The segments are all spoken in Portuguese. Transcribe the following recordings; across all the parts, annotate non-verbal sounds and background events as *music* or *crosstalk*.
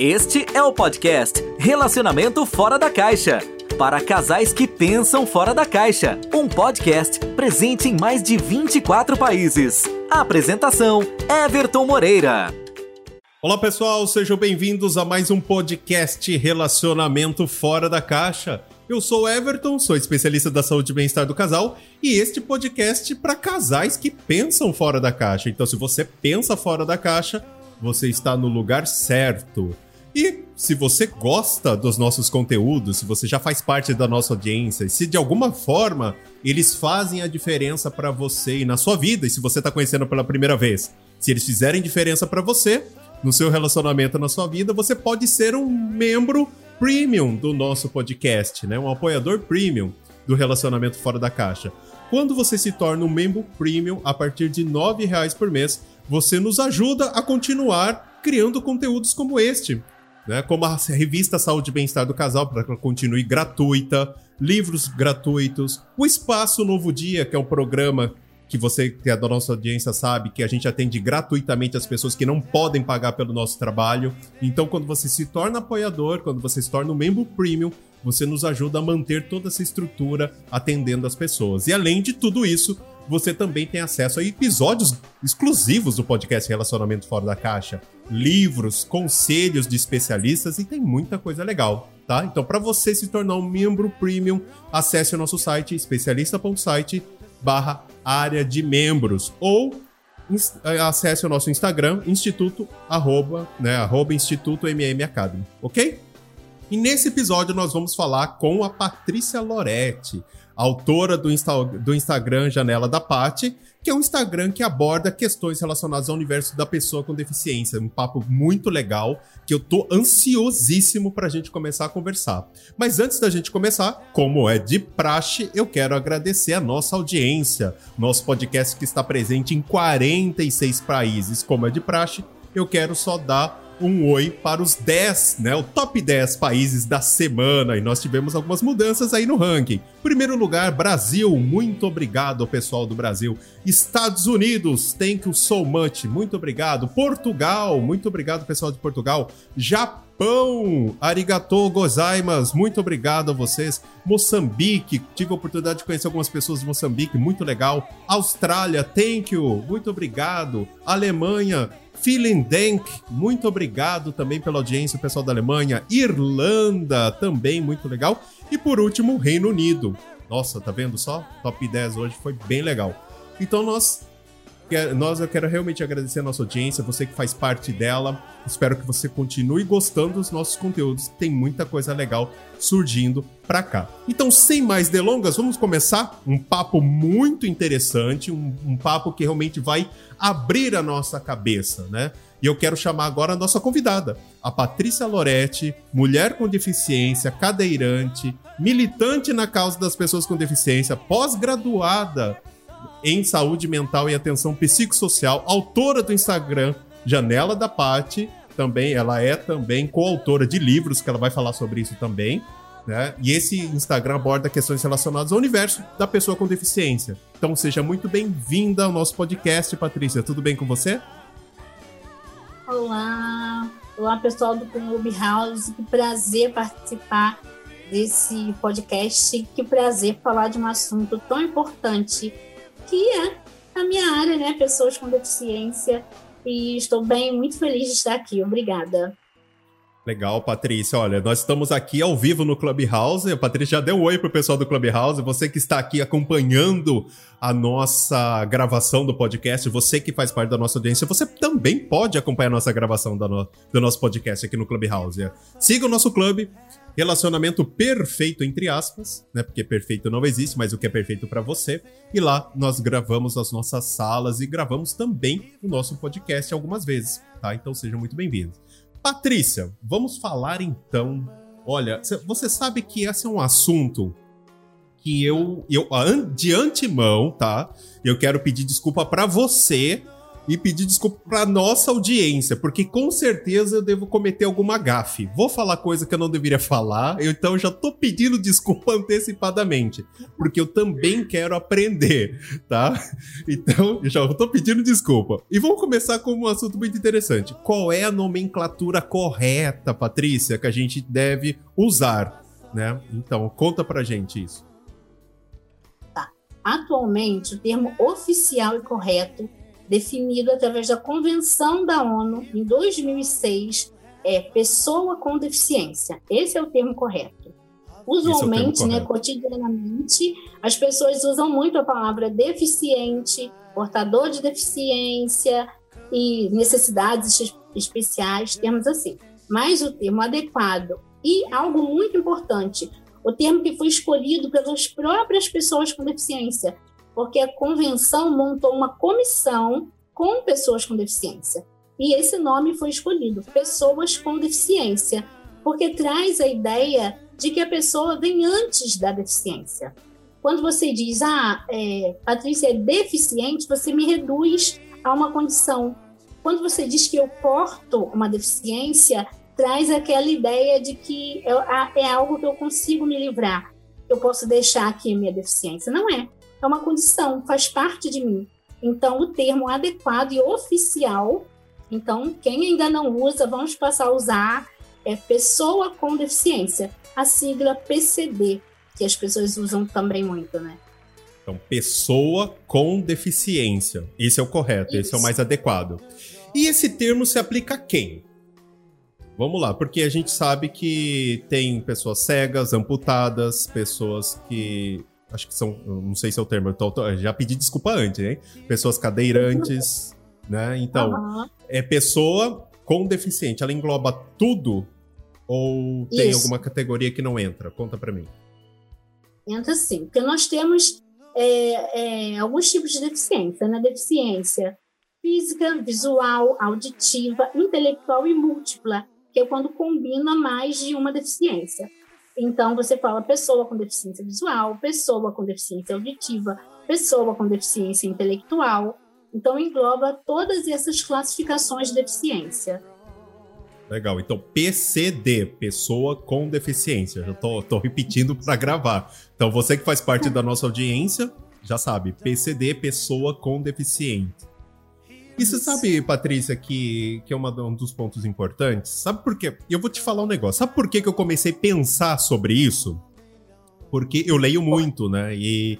Este é o podcast Relacionamento Fora da Caixa. Para casais que pensam fora da caixa. Um podcast presente em mais de 24 países. Apresentação: Everton Moreira. Olá pessoal, sejam bem-vindos a mais um podcast Relacionamento Fora da Caixa. Eu sou Everton, sou especialista da saúde e bem-estar do casal, e este podcast para casais que pensam fora da caixa. Então, se você pensa fora da caixa, você está no lugar certo. E se você gosta dos nossos conteúdos, se você já faz parte da nossa audiência, se de alguma forma eles fazem a diferença para você e na sua vida, e se você está conhecendo pela primeira vez, se eles fizerem diferença para você, no seu relacionamento, na sua vida, você pode ser um membro premium do nosso podcast, né? Um apoiador premium do Relacionamento Fora da Caixa. Quando você se torna um membro premium a partir de R$ reais por mês, você nos ajuda a continuar criando conteúdos como este, né? Como a revista Saúde e Bem-Estar do Casal, para que ela continue gratuita, livros gratuitos, o Espaço Novo Dia, que é um programa que você, que é da nossa audiência, sabe que a gente atende gratuitamente as pessoas que não podem pagar pelo nosso trabalho. Então, quando você se torna apoiador, quando você se torna um membro premium, você nos ajuda a manter toda essa estrutura atendendo as pessoas. E além de tudo isso, você também tem acesso a episódios exclusivos do podcast Relacionamento Fora da Caixa, livros, conselhos de especialistas e tem muita coisa legal, tá? Então, para você se tornar um membro premium, acesse o nosso site especialista.site barra área de membros ou eh, acesse o nosso Instagram, instituto, arroba, né, arroba instituto MM Academy, ok? E nesse episódio nós vamos falar com a Patrícia Loretti, autora do, Insta do Instagram Janela da Pati, que é um Instagram que aborda questões relacionadas ao universo da pessoa com deficiência. Um papo muito legal que eu tô ansiosíssimo pra gente começar a conversar. Mas antes da gente começar, como é de praxe, eu quero agradecer a nossa audiência, nosso podcast que está presente em 46 países, como é de praxe. Eu quero só dar um oi para os 10, né? O top 10 países da semana. E nós tivemos algumas mudanças aí no ranking. Primeiro lugar, Brasil. Muito obrigado, pessoal do Brasil. Estados Unidos, thank you so much. Muito obrigado. Portugal, muito obrigado, pessoal de Portugal. Japão, arigatou gozaimas. Muito obrigado a vocês. Moçambique, tive a oportunidade de conhecer algumas pessoas de Moçambique, muito legal. Austrália, thank you. Muito obrigado. Alemanha, Feeling Dank, muito obrigado também pela audiência, pessoal da Alemanha. Irlanda, também muito legal. E por último, Reino Unido. Nossa, tá vendo só? Top 10 hoje foi bem legal. Então nós nós eu quero realmente agradecer a nossa audiência, você que faz parte dela. Espero que você continue gostando dos nossos conteúdos. Tem muita coisa legal surgindo pra cá. Então, sem mais delongas, vamos começar um papo muito interessante, um, um papo que realmente vai abrir a nossa cabeça, né? E eu quero chamar agora a nossa convidada, a Patrícia Loretti, mulher com deficiência, cadeirante, militante na causa das pessoas com deficiência, pós-graduada em saúde mental e atenção psicossocial, autora do Instagram Janela da Pati, também ela é também coautora de livros que ela vai falar sobre isso também, né? E esse Instagram aborda questões relacionadas ao universo da pessoa com deficiência. Então seja muito bem-vinda ao nosso podcast, Patrícia. Tudo bem com você? Olá, olá pessoal do Clubhouse, que prazer participar desse podcast, que prazer falar de um assunto tão importante que é a minha área, né? Pessoas com deficiência. E estou bem, muito feliz de estar aqui. Obrigada. Legal, Patrícia. Olha, nós estamos aqui ao vivo no Clubhouse. A Patrícia já deu um oi pro pessoal do Clubhouse. Você que está aqui acompanhando a nossa gravação do podcast, você que faz parte da nossa audiência, você também pode acompanhar a nossa gravação do, do nosso podcast aqui no Clubhouse. Siga o nosso clube, relacionamento perfeito entre aspas, né? Porque perfeito não existe, mas o que é perfeito para você. E lá nós gravamos as nossas salas e gravamos também o nosso podcast algumas vezes, tá? Então sejam muito bem-vindos. Patrícia, vamos falar então. Olha, você sabe que esse é um assunto que eu, eu de antemão, tá? Eu quero pedir desculpa para você e pedir desculpa para nossa audiência, porque com certeza eu devo cometer alguma gafe. Vou falar coisa que eu não deveria falar, eu, então já tô pedindo *laughs* desculpa antecipadamente, porque eu também quero aprender, tá? *laughs* Então, já tô pedindo desculpa. E vamos começar com um assunto muito interessante. Qual é a nomenclatura correta, Patrícia, que a gente deve usar, né? Então, conta pra gente isso. Tá. Atualmente, o termo oficial e correto definido através da Convenção da ONU em 2006 é pessoa com deficiência. Esse é o termo correto. Usualmente, é termo né, cotidianamente, as pessoas usam muito a palavra deficiente, portador de deficiência e necessidades especiais, termos assim. Mas o termo adequado e algo muito importante, o termo que foi escolhido pelas próprias pessoas com deficiência, porque a convenção montou uma comissão com pessoas com deficiência. E esse nome foi escolhido, Pessoas com Deficiência, porque traz a ideia de que a pessoa vem antes da deficiência. Quando você diz, ah, é, Patrícia é deficiente, você me reduz a uma condição. Quando você diz que eu porto uma deficiência, traz aquela ideia de que é, é algo que eu consigo me livrar. Eu posso deixar aqui minha deficiência. Não é é uma condição, faz parte de mim. Então, o termo adequado e oficial, então, quem ainda não usa, vamos passar a usar, é pessoa com deficiência, a sigla PCD, que as pessoas usam também muito, né? Então, pessoa com deficiência. Esse é o correto, Isso. esse é o mais adequado. E esse termo se aplica a quem? Vamos lá, porque a gente sabe que tem pessoas cegas, amputadas, pessoas que acho que são, não sei se é o termo, tô, tô, já pedi desculpa antes, hein? Pessoas cadeirantes, *laughs* né? Então, uhum. é pessoa com deficiente, ela engloba tudo ou tem Isso. alguma categoria que não entra? Conta para mim. Entra sim, porque nós temos é, é, alguns tipos de deficiência, né? Deficiência física, visual, auditiva, intelectual e múltipla, que é quando combina mais de uma deficiência. Então, você fala pessoa com deficiência visual, pessoa com deficiência auditiva, pessoa com deficiência intelectual. Então, engloba todas essas classificações de deficiência. Legal. Então, PCD, pessoa com deficiência. Já tô, tô repetindo para gravar. Então, você que faz parte da nossa audiência, já sabe. PCD, pessoa com deficiência. E você sabe, Patrícia, que, que é uma, um dos pontos importantes? Sabe por quê? Eu vou te falar um negócio. Sabe por que, que eu comecei a pensar sobre isso? Porque eu leio muito, né? E,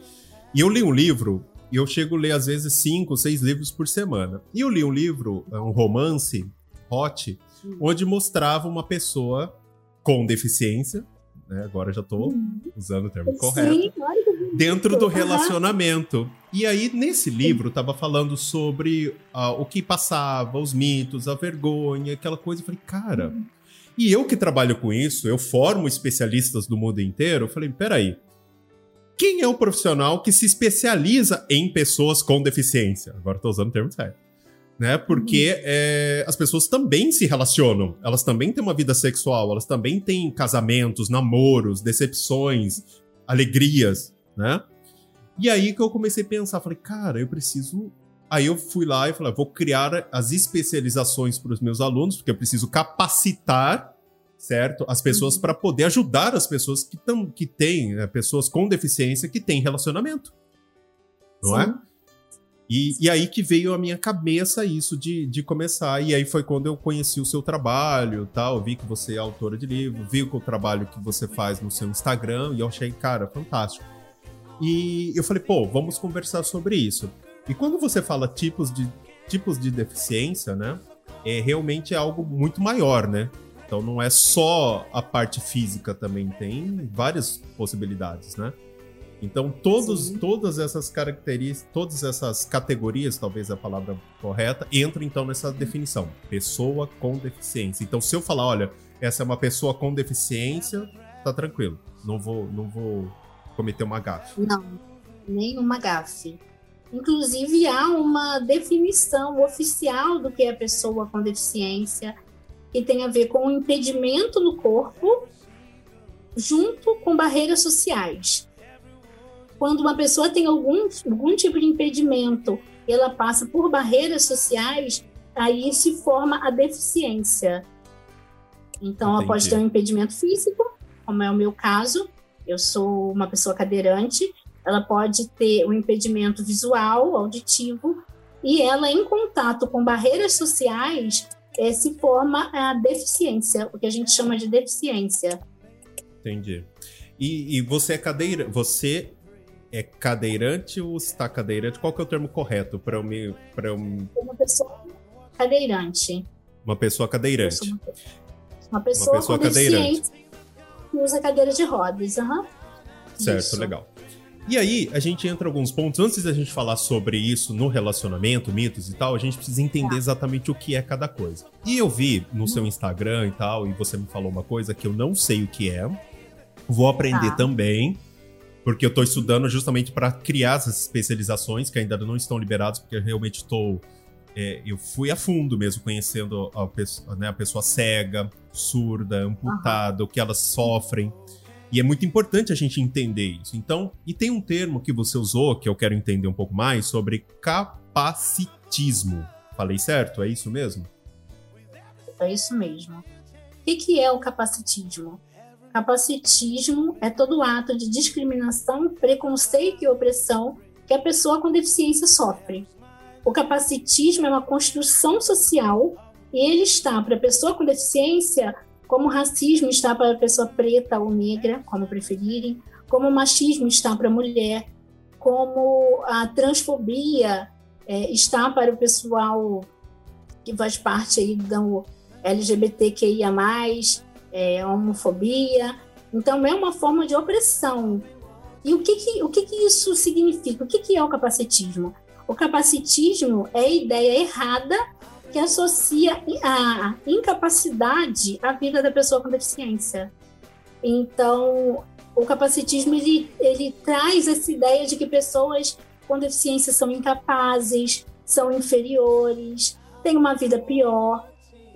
e eu li um livro, e eu chego a ler às vezes cinco, seis livros por semana. E eu li um livro, é um romance, hot, onde mostrava uma pessoa com deficiência, né? Agora já tô uhum. usando o termo Sim, correto. Dentro do relacionamento. E aí, nesse livro, tava falando sobre uh, o que passava, os mitos, a vergonha, aquela coisa. Eu falei, cara. Uhum. E eu que trabalho com isso, eu formo especialistas do mundo inteiro. Eu falei, peraí. Quem é o profissional que se especializa em pessoas com deficiência? Agora estou usando o termo certo né? Porque uhum. é, as pessoas também se relacionam, elas também têm uma vida sexual, elas também têm casamentos, namoros, decepções, alegrias, né? E aí que eu comecei a pensar, falei, cara, eu preciso. Aí eu fui lá e falei, vou criar as especializações para os meus alunos, porque eu preciso capacitar, certo, as pessoas uhum. para poder ajudar as pessoas que, tão, que têm, né, pessoas com deficiência que têm relacionamento. Não é? Sim. é? E, e aí que veio a minha cabeça isso de, de começar. E aí foi quando eu conheci o seu trabalho, tal. Vi que você é autora de livro, vi o trabalho que você faz no seu Instagram e eu achei, cara, fantástico. E eu falei, pô, vamos conversar sobre isso. E quando você fala tipos de, tipos de deficiência, né? É realmente é algo muito maior, né? Então não é só a parte física também, tem várias possibilidades, né? Então, todos, todas essas características, todas essas categorias, talvez a palavra correta, entram então nessa definição. Pessoa com deficiência. Então, se eu falar, olha, essa é uma pessoa com deficiência, tá tranquilo. Não vou, não vou cometer uma gafe. Não, nenhuma gafe. Inclusive, há uma definição oficial do que é pessoa com deficiência, que tem a ver com o impedimento no corpo, junto com barreiras sociais quando uma pessoa tem algum, algum tipo de impedimento e ela passa por barreiras sociais, aí se forma a deficiência. Então, Entendi. ela pode ter um impedimento físico, como é o meu caso, eu sou uma pessoa cadeirante, ela pode ter um impedimento visual, auditivo, e ela, em contato com barreiras sociais, é, se forma a deficiência, o que a gente chama de deficiência. Entendi. E, e você é cadeira, você é cadeirante ou está cadeirante? Qual que é o termo correto para eu me para eu... uma pessoa cadeirante. Uma pessoa cadeirante. Uma pessoa, uma pessoa cadeirante. que usa cadeira de rodas, uhum. Certo, Isso. legal. E aí, a gente entra alguns pontos. Antes da gente falar sobre isso no relacionamento, mitos e tal, a gente precisa entender tá. exatamente o que é cada coisa. E eu vi no seu Instagram e tal, e você me falou uma coisa que eu não sei o que é. Vou aprender tá. também, porque eu estou estudando justamente para criar essas especializações que ainda não estão liberadas, porque eu realmente estou. É, eu fui a fundo mesmo, conhecendo a pessoa, né, a pessoa cega, surda, amputada, uhum. o que elas sofrem. E é muito importante a gente entender isso. Então, e tem um termo que você usou que eu quero entender um pouco mais sobre capacitismo. Falei certo? É isso mesmo? É isso mesmo. O que é o capacitismo? Capacitismo é todo ato de discriminação, preconceito e opressão que a pessoa com deficiência sofre. O capacitismo é uma construção social e ele está para a pessoa com deficiência como o racismo está para a pessoa preta ou negra, como preferirem, como o machismo está para a mulher, como a transfobia é, está para o pessoal que faz parte aí do LGBTQIA+, é, homofobia. Então, é uma forma de opressão. E o que, que o que, que isso significa? O que, que é o capacitismo? O capacitismo é a ideia errada que associa a incapacidade à vida da pessoa com deficiência. Então, o capacitismo ele, ele traz essa ideia de que pessoas com deficiência são incapazes, são inferiores, têm uma vida pior.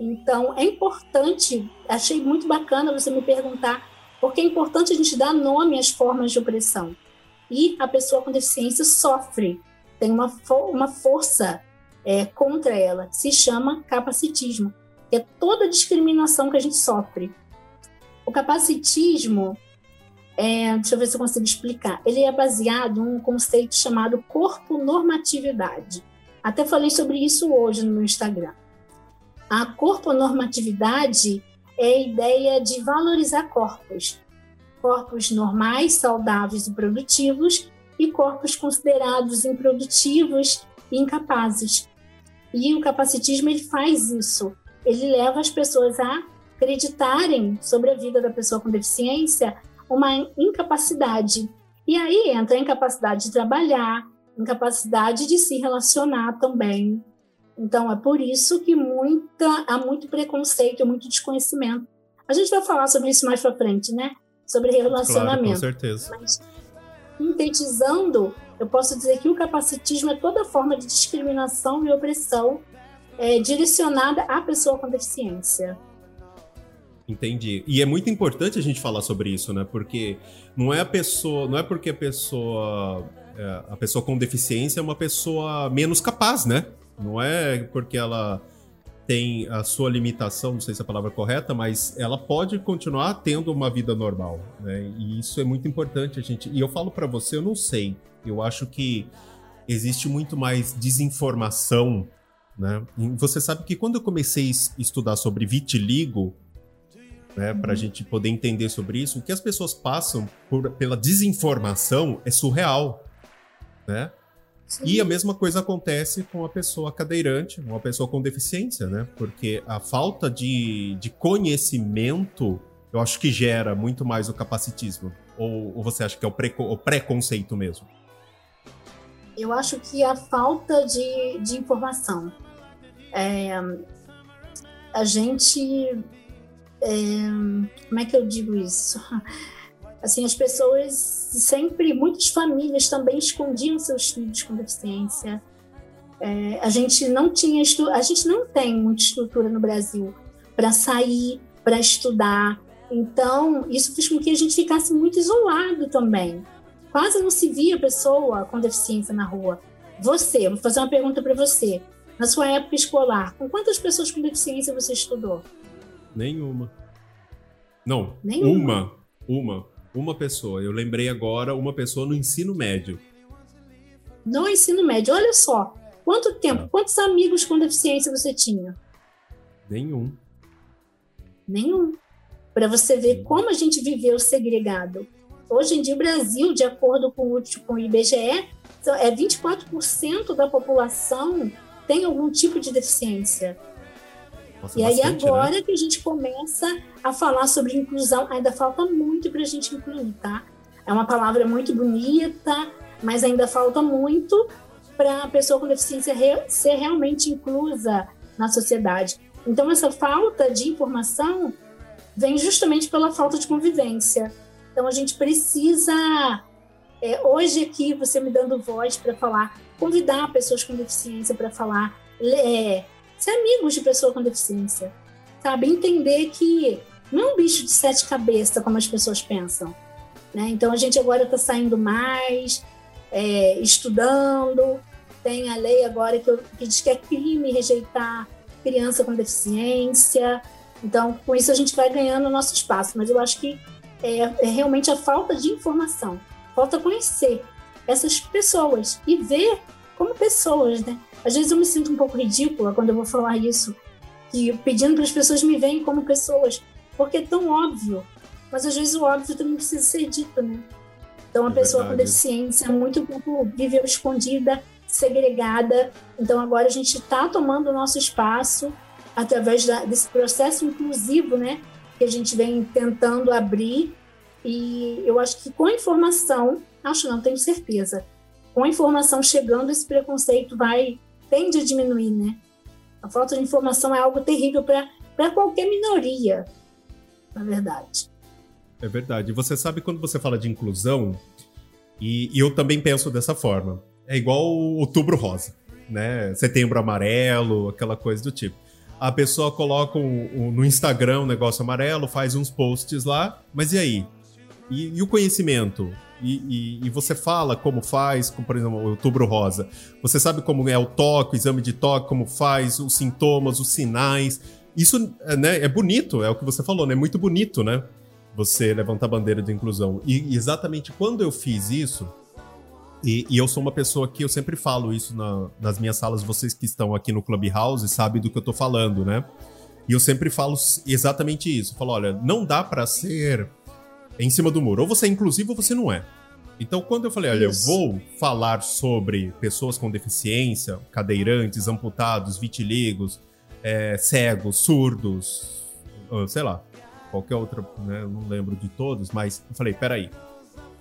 Então, é importante, achei muito bacana você me perguntar, porque é importante a gente dar nome às formas de opressão. E a pessoa com deficiência sofre, tem uma, uma força é, contra ela, se chama capacitismo, que é toda a discriminação que a gente sofre. O capacitismo, é, deixa eu ver se eu consigo explicar, ele é baseado em um conceito chamado corpo-normatividade. Até falei sobre isso hoje no meu Instagram. A corpo-normatividade é a ideia de valorizar corpos, corpos normais, saudáveis e produtivos, e corpos considerados improdutivos e incapazes. E o capacitismo ele faz isso. Ele leva as pessoas a acreditarem sobre a vida da pessoa com deficiência uma incapacidade. E aí entra a incapacidade de trabalhar, incapacidade de se relacionar também. Então é por isso que muita, há muito preconceito, muito desconhecimento. A gente vai falar sobre isso mais para frente, né? Sobre relacionamento. Claro, com certeza. Mas, sintetizando, eu posso dizer que o capacitismo é toda forma de discriminação e opressão é, direcionada à pessoa com deficiência. Entendi. E é muito importante a gente falar sobre isso, né? Porque não é a pessoa, não é porque a pessoa, é, a pessoa com deficiência é uma pessoa menos capaz, né? Não é porque ela tem a sua limitação, não sei se é a palavra correta, mas ela pode continuar tendo uma vida normal, né? E isso é muito importante a gente. E eu falo para você, eu não sei. Eu acho que existe muito mais desinformação, né? E você sabe que quando eu comecei a estudar sobre vitiligo, né, para a uhum. gente poder entender sobre isso, o que as pessoas passam por, pela desinformação é surreal, né? Sim. E a mesma coisa acontece com a pessoa cadeirante, uma pessoa com deficiência, né? Porque a falta de, de conhecimento, eu acho que gera muito mais o capacitismo. Ou, ou você acha que é o, preco, o preconceito mesmo? Eu acho que a falta de, de informação. É, a gente. É, como é que eu digo isso? Assim, as pessoas sempre, muitas famílias também escondiam seus filhos com deficiência. É, a gente não tinha, a gente não tem muita estrutura no Brasil para sair, para estudar. Então, isso fez com que a gente ficasse muito isolado também. Quase não se via pessoa com deficiência na rua. Você, vou fazer uma pergunta para você. Na sua época escolar, com quantas pessoas com deficiência você estudou? Nenhuma. Não, Nenhuma. uma. Uma. Uma pessoa. Eu lembrei agora, uma pessoa no ensino médio. No ensino médio, olha só. Quanto tempo, Ah. quantos amigos com deficiência você tinha? Nenhum. Nenhum. Para você ver como a gente viveu segregado. Hoje em dia, o Brasil, de acordo com o, com o IBGE, é 24% da população tem algum tipo de deficiência. Nossa, E aí bastante, né? agora que a gente começa a falar sobre inclusão, ainda falta muito para a gente incluir, tá? É uma palavra muito bonita, mas ainda falta muito para a pessoa com deficiência re- ser realmente inclusa na sociedade. Então essa falta de informação vem justamente pela falta de convivência. Então a gente precisa é, hoje aqui você me dando voz para falar, convidar pessoas com deficiência para falar, é, ser amigos de pessoa com deficiência, sabe? Entender que não é um bicho de sete cabeças, como as pessoas pensam. Né? Então a gente agora está saindo mais, é, estudando, tem a lei agora que, que diz que é crime rejeitar criança com deficiência. Então, com isso a gente vai ganhando o nosso espaço. Mas eu acho que é, é realmente a falta de informação. Falta conhecer essas pessoas e ver como pessoas, né? Às vezes eu me sinto um pouco ridícula quando eu vou falar isso, que pedindo para as pessoas me verem como pessoas, porque é tão óbvio. Mas às vezes o óbvio também precisa ser dito, né? Então a É pessoa com verdade. deficiência muito tempo viveu escondida, segregada. Então agora a gente está tomando o nosso espaço através da- desse processo inclusivo, né? Que a gente vem tentando abrir. E eu acho que com a informação, acho não, tenho certeza, com a informação chegando, esse preconceito vai tende a diminuir, né? A falta de informação é algo terrível para qualquer minoria, na verdade. É verdade. Você sabe quando você fala de inclusão, e, e eu também penso dessa forma. É igual o outubro rosa, né? Setembro amarelo, aquela coisa do tipo. A pessoa coloca um- um- no Instagram um negócio amarelo, faz uns posts lá, mas e aí? E, e o conhecimento? E, e- e você fala como faz, como, por exemplo, o outubro rosa. Você sabe como é o toque, o exame de toque, como faz, os sintomas, os sinais. Isso é, né, é bonito, é o que você falou, né? É muito bonito, né? Você levantar a bandeira de inclusão. E exatamente quando eu fiz isso, e, e eu sou uma pessoa que eu sempre falo isso na- nas minhas salas, vocês que estão aqui no Clubhouse sabem do que eu tô falando, né? E eu sempre falo exatamente isso. Eu falo, olha, não dá pra ser em cima do muro. Ou você é inclusivo ou você não é. Então, quando eu falei, olha, Isso. eu vou falar sobre pessoas com deficiência, cadeirantes, amputados, vitiligos, é, cegos, surdos, ah, sei lá, qualquer outra, né? Não lembro de todos, mas eu falei, peraí.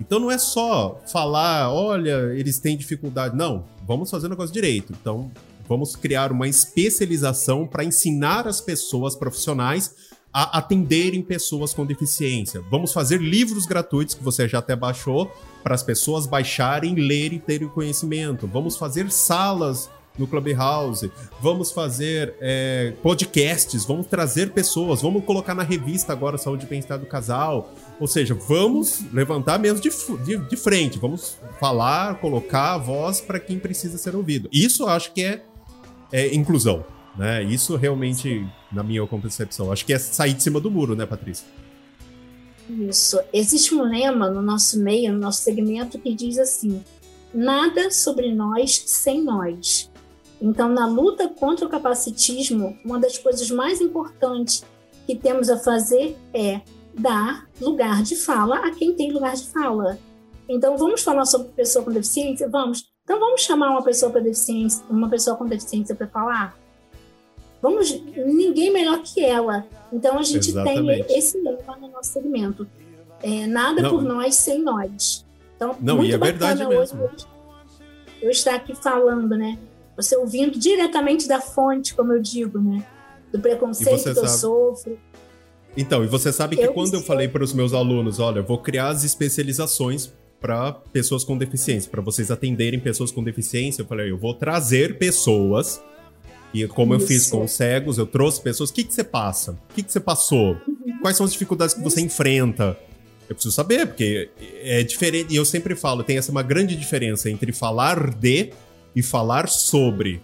Então não é só falar, olha, eles têm dificuldade. Não, vamos fazer o negócio direito. Então, vamos criar uma especialização para ensinar as pessoas profissionais a atenderem pessoas com deficiência. Vamos fazer livros gratuitos que você já até baixou para as pessoas baixarem, lerem e terem conhecimento. Vamos fazer salas no Clubhouse, vamos fazer é, podcasts, vamos trazer pessoas, vamos colocar na revista agora Saúde e Bem-Estar do Casal. Ou seja, vamos levantar mesmo de, de, de frente, vamos falar, colocar a voz para quem precisa ser ouvido. Isso eu acho que é, é inclusão. Né? Isso realmente, na minha concepção, acho que é sair de cima do muro, né, Patrícia? Isso. Existe um lema no nosso meio, no nosso segmento, que diz assim: nada sobre nós sem nós. Então, na luta contra o capacitismo, uma das coisas mais importantes que temos a fazer é dar lugar de fala a quem tem lugar de fala. Então, vamos falar sobre pessoa com deficiência? Vamos. Então, vamos chamar uma pessoa deficiência, uma pessoa com deficiência para falar? Vamos, ninguém melhor que ela. Então, a gente Exatamente. tem esse lema no nosso segmento. É, nada Não. por nós sem nós. Então, Não, muito e é verdade hoje mesmo. eu estar aqui falando, né? Você ouvindo diretamente da fonte, como eu digo, né? Do preconceito que eu sabe- sofro. Então, e você sabe que Eu quando eu falei para os meus alunos, olha, eu vou criar as especializações para pessoas com deficiência, para vocês atenderem pessoas com deficiência, eu falei, eu vou trazer pessoas e como eu fiz Isso. com os cegos, eu trouxe pessoas, o que que você passa? O que que você passou? Quais são as dificuldades que você enfrenta? Eu preciso saber, porque é diferente, e eu sempre falo, tem essa uma grande diferença entre falar de e falar sobre.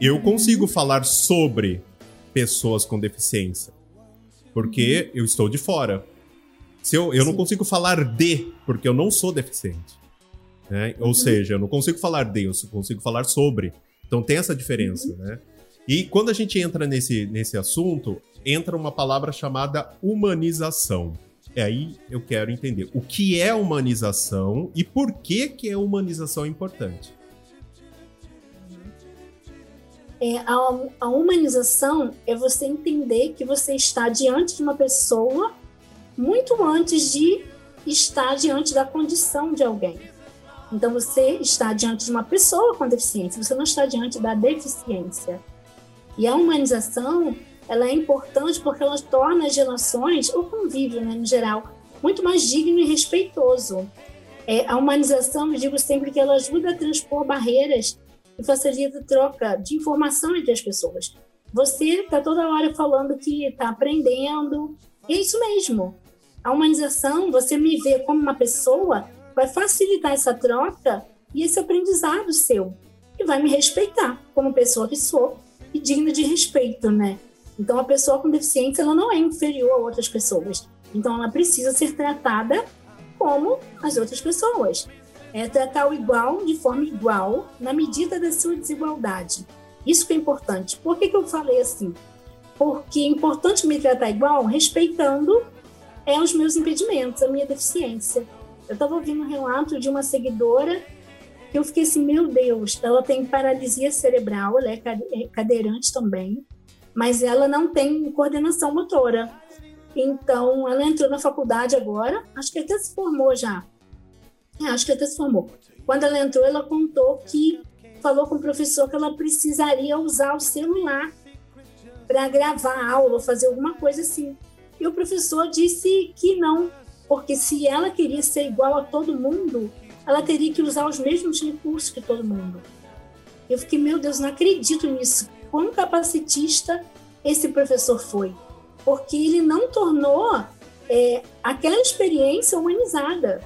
Eu Uhum. consigo falar sobre pessoas com deficiência, porque eu estou de fora. Se eu, eu não consigo falar de, porque eu não sou deficiente. né? Ou seja, eu não consigo falar de, eu consigo falar sobre. Então tem essa diferença, né? E quando a gente entra nesse, nesse assunto, entra uma palavra chamada humanização. E aí eu quero entender o que é humanização e por que, que a humanização é importante. É, a, a humanização é você entender que você está diante de uma pessoa muito antes de estar diante da condição de alguém. Então você está diante de uma pessoa com deficiência, você não está diante da deficiência. E a humanização, ela é importante porque ela torna as relações, o convívio, né, no geral, muito mais digno e respeitoso. É, a humanização, eu digo sempre que ela ajuda a transpor barreiras e facilita a troca de informação entre as pessoas. Você está toda hora falando que está aprendendo, e é isso mesmo. A humanização, você me vê como uma pessoa, vai facilitar essa troca e esse aprendizado seu. E vai me respeitar como pessoa que sou e digna de respeito, né? Então, a pessoa com deficiência, ela não é inferior a outras pessoas. Então, ela precisa ser tratada como as outras pessoas. É tratar o igual de forma igual, na medida da sua desigualdade. Isso que é importante. Por que, que eu falei assim? Porque é importante me tratar igual, respeitando é, os meus impedimentos, a minha deficiência. Eu estava ouvindo um relato de uma seguidora que eu fiquei assim, meu Deus, ela tem paralisia cerebral, ela é é cadeirante também, mas ela não tem coordenação motora. Então, ela entrou na faculdade agora, acho que até se formou já. É, acho que até se formou. Quando ela entrou, ela contou que falou com o professor que ela precisaria usar o celular para gravar a aula fazer alguma coisa assim. E o professor disse que não, porque se ela queria ser igual a todo mundo, ela teria que usar os mesmos recursos que todo mundo. Eu fiquei, meu Deus, não acredito nisso. Quão capacitista esse professor foi. Porque ele não tornou é, aquela experiência humanizada.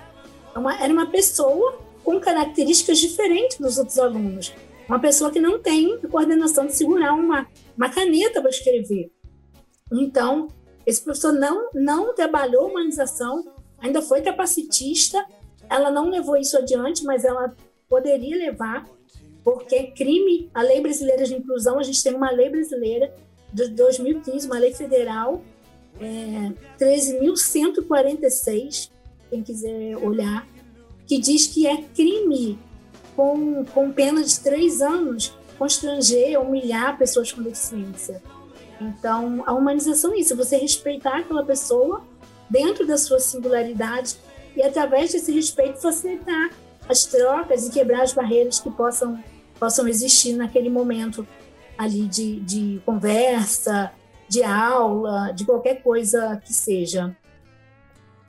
É uma- era uma pessoa com características diferentes dos outros alunos. Uma pessoa que não tem coordenação de segurar uma, uma caneta para escrever. Então, esse professor não, não trabalhou humanização, ainda foi capacitista, ela não levou isso adiante, mas ela poderia levar, porque é crime. A lei brasileira de inclusão, a gente tem uma lei brasileira de 2015, uma lei federal, é, 13.146, quem quiser olhar, que diz que é crime com, com pena de três anos constranger, humilhar pessoas com deficiência. Então, a humanização é isso, você respeitar aquela pessoa dentro da sua singularidade e, através desse respeito, facilitar as trocas e quebrar as barreiras que possam, possam existir naquele momento ali de, de conversa, de aula, de qualquer coisa que seja.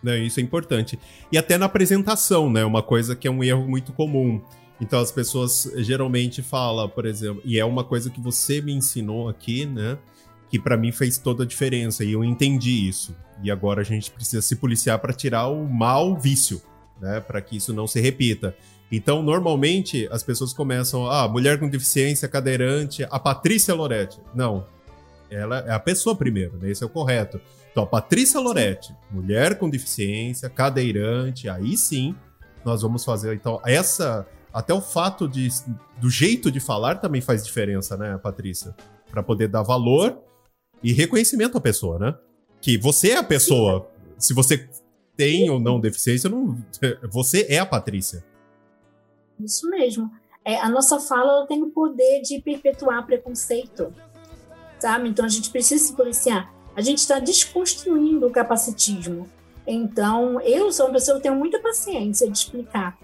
Né, isso é importante. E até na apresentação, né? Uma coisa que é um erro muito comum. Então as pessoas geralmente falam, por exemplo, e é uma coisa que você me ensinou aqui, né? Que pra mim fez toda a diferença e eu entendi isso. E agora a gente precisa se policiar para tirar o mal vício, né? Para que isso não se repita. Então, normalmente as pessoas começam, ah, mulher com deficiência, cadeirante, a Patrícia Loretti. Não. Ela é a pessoa primeiro, né? Esse é o correto. Então, a Patrícia Loretti, mulher com deficiência, cadeirante, aí sim nós vamos fazer. Então, essa. Até o fato de, do jeito de falar também faz diferença, né, Patrícia? Para poder dar valor e reconhecimento à pessoa, né? Que você é a pessoa. Se você tem ou não deficiência, não, você é a Patrícia. Isso mesmo. É, a nossa fala tem o poder de perpetuar preconceito, sabe? Então a gente precisa se policiar. A gente está desconstruindo o capacitismo. Então, eu sou uma pessoa que tenho muita paciência de explicar,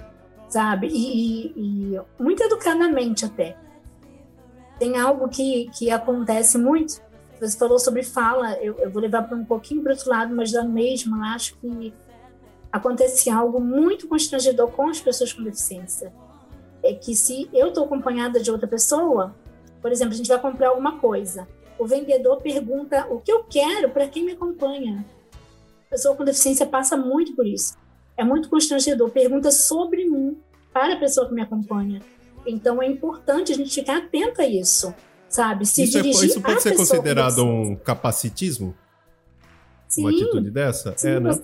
sabe? E, e, e muito educadamente até. Tem algo que, que acontece muito. Você falou sobre fala, eu, eu vou levar para um pouquinho para outro lado, mas da mesma, acho que acontece algo muito constrangedor com as pessoas com deficiência. É que se eu estou acompanhada de outra pessoa, por exemplo, a gente vai comprar alguma coisa, o vendedor pergunta o que eu quero para quem me acompanha. A pessoa com deficiência passa muito por isso. É muito constrangedor. Pergunta sobre mim para a pessoa que me acompanha. Então é importante a gente ficar atento a isso, sabe? Se isso, é, isso pode ser considerado um capacitismo? Sim, uma atitude dessa? Sim, é, né?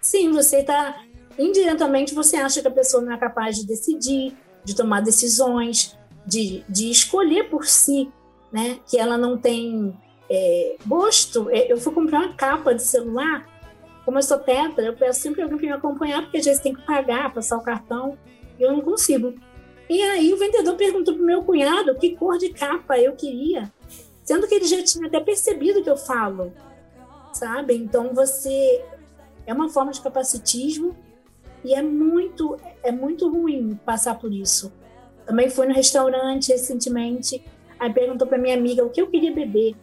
Sim, você está indiretamente você acha que a pessoa não é capaz de decidir, de tomar decisões, de, de escolher por si, né? Que ela não tem é, gosto. É, eu fui comprar uma capa de celular, como eu sou tetra, eu peço sempre alguém para me acompanhar, porque às vezes tem que pagar, passar o cartão, e eu não consigo. E aí o vendedor perguntou pro meu cunhado que cor de capa eu queria, sendo que ele já tinha até percebido que eu falo, sabe? Então você é uma forma de capacitismo e é muito é muito ruim passar por isso. Também fui no restaurante recentemente, aí perguntou para minha amiga o que eu queria beber.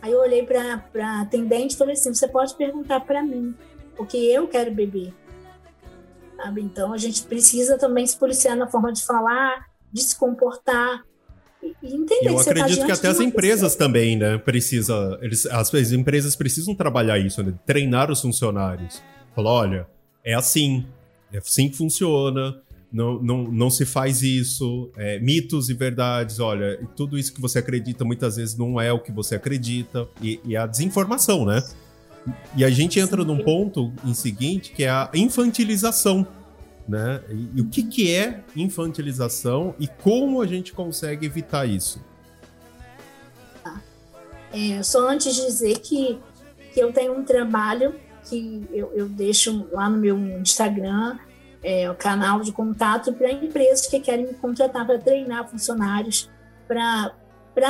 Aí eu olhei para a atendente e falei assim: você pode perguntar para mim, porque eu quero beber. Sabe? Então a gente precisa também se policiar na forma de falar, de se comportar. E entender eu que acredito tá que até as empresas pessoa. também, né? Precisa, eles, as, as empresas precisam trabalhar isso, né? treinar os funcionários. Falar, olha, é assim, é assim que funciona não, não, não se faz isso, é, mitos e verdades, olha, tudo isso que você acredita muitas vezes não é o que você acredita, e, e a desinformação, né? E a gente entra num ponto em seguinte que é a infantilização, né? E, e o que, que é infantilização e como a gente consegue evitar isso? É, só antes de dizer que, que eu tenho um trabalho que eu, eu deixo lá no meu Instagram, é, o canal de contato para empresas que querem me contratar para treinar funcionários para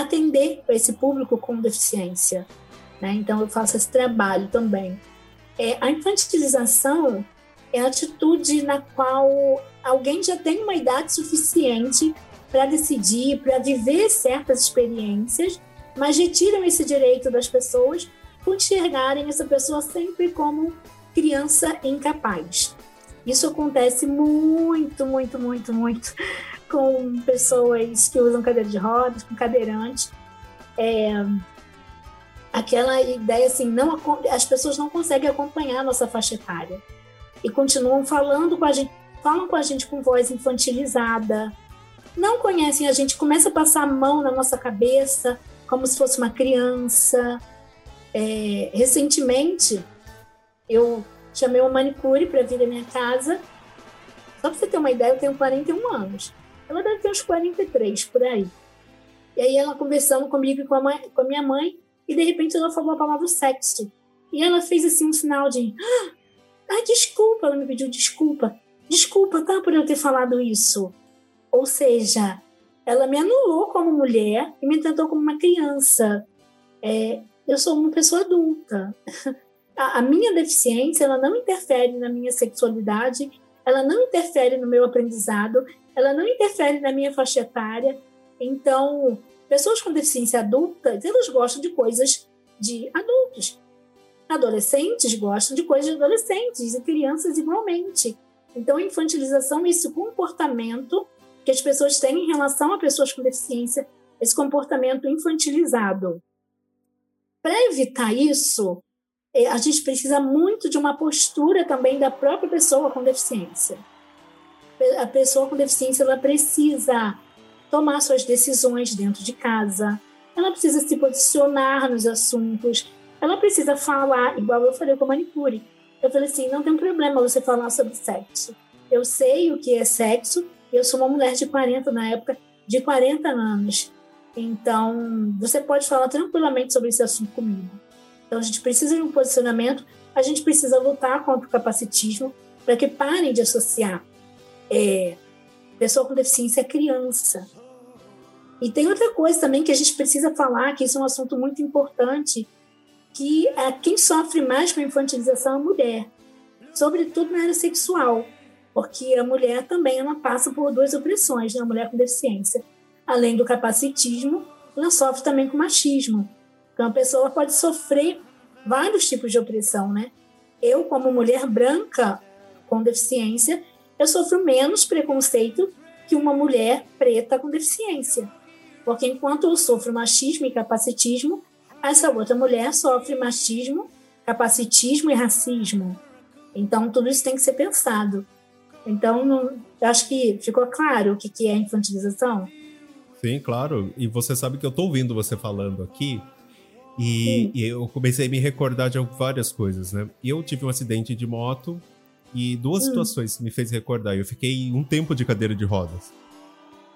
atender esse público com deficiência. Né? Então, eu faço esse trabalho também. É, a infantilização é a atitude na qual alguém já tem uma idade suficiente para decidir, para viver certas experiências, mas retiram esse direito das pessoas por enxergarem essa pessoa sempre como criança incapaz. Isso acontece muito, muito, muito, muito com pessoas que usam cadeira de rodas, com cadeirante. É, aquela ideia assim, não, as pessoas não conseguem acompanhar a nossa faixa etária e continuam falando com a gente, falam com a gente com voz infantilizada, não conhecem a gente, começa a passar a mão na nossa cabeça como se fosse uma criança. É, recentemente, eu chamei uma manicure para vir à minha casa. Só para você ter uma ideia, eu tenho 41 anos. Ela deve ter uns 43 por aí. E aí ela conversando comigo e com a, mãe, com a minha mãe, e de repente ela falou a palavra sexo. E ela fez assim um sinal de. Ah, desculpa, ela me pediu desculpa. Desculpa, tá, por eu ter falado isso. Ou seja, ela me anulou como mulher e me tratou como uma criança. É, eu sou uma pessoa adulta. *laughs* a, a minha deficiência ela não interfere na minha sexualidade, ela não interfere no meu aprendizado, ela não interfere na minha faixa etária. Então, pessoas com deficiência adulta, elas gostam de coisas de adultos. Adolescentes gostam de coisas de adolescentes e crianças igualmente. Então, a infantilização esse comportamento que as pessoas têm em relação a pessoas com deficiência, esse comportamento infantilizado. Para evitar isso, é, a gente precisa muito de uma postura também da própria pessoa com deficiência. A pessoa com deficiência ela precisa tomar suas decisões dentro de casa, ela precisa se posicionar nos assuntos, ela precisa falar, igual eu falei com a manicure. Eu falei assim: não tem problema você falar sobre sexo. Eu sei o que é sexo, eu sou uma mulher de 40 na época, de 40 anos. Então, você pode falar tranquilamente sobre esse assunto comigo. Então a gente precisa de um posicionamento, a gente precisa lutar contra o capacitismo para que parem de associar é, pessoa com deficiência a criança. E tem outra coisa também que a gente precisa falar, que isso é um assunto muito importante, que é quem sofre mais com a infantilização é a mulher, sobretudo na área sexual, porque a mulher também ela passa por duas opressões, né? a mulher com deficiência. Além do capacitismo, ela sofre também com machismo. Então, a pessoa pode sofrer vários tipos de opressão, né? Eu, como mulher branca com deficiência, eu sofro menos preconceito que uma mulher preta com deficiência. Porque enquanto eu sofro machismo e capacitismo, essa outra mulher sofre machismo, capacitismo e racismo. Então, tudo isso tem que ser pensado. Então, Eu acho que ficou claro o que, que é infantilização. Sim, claro. E você sabe que eu tô ouvindo você falando aqui. E, e, eu comecei a me recordar de várias coisas, né? Eu tive um acidente de moto e duas hum. situações me fez recordar. Eu fiquei um tempo de cadeira de rodas.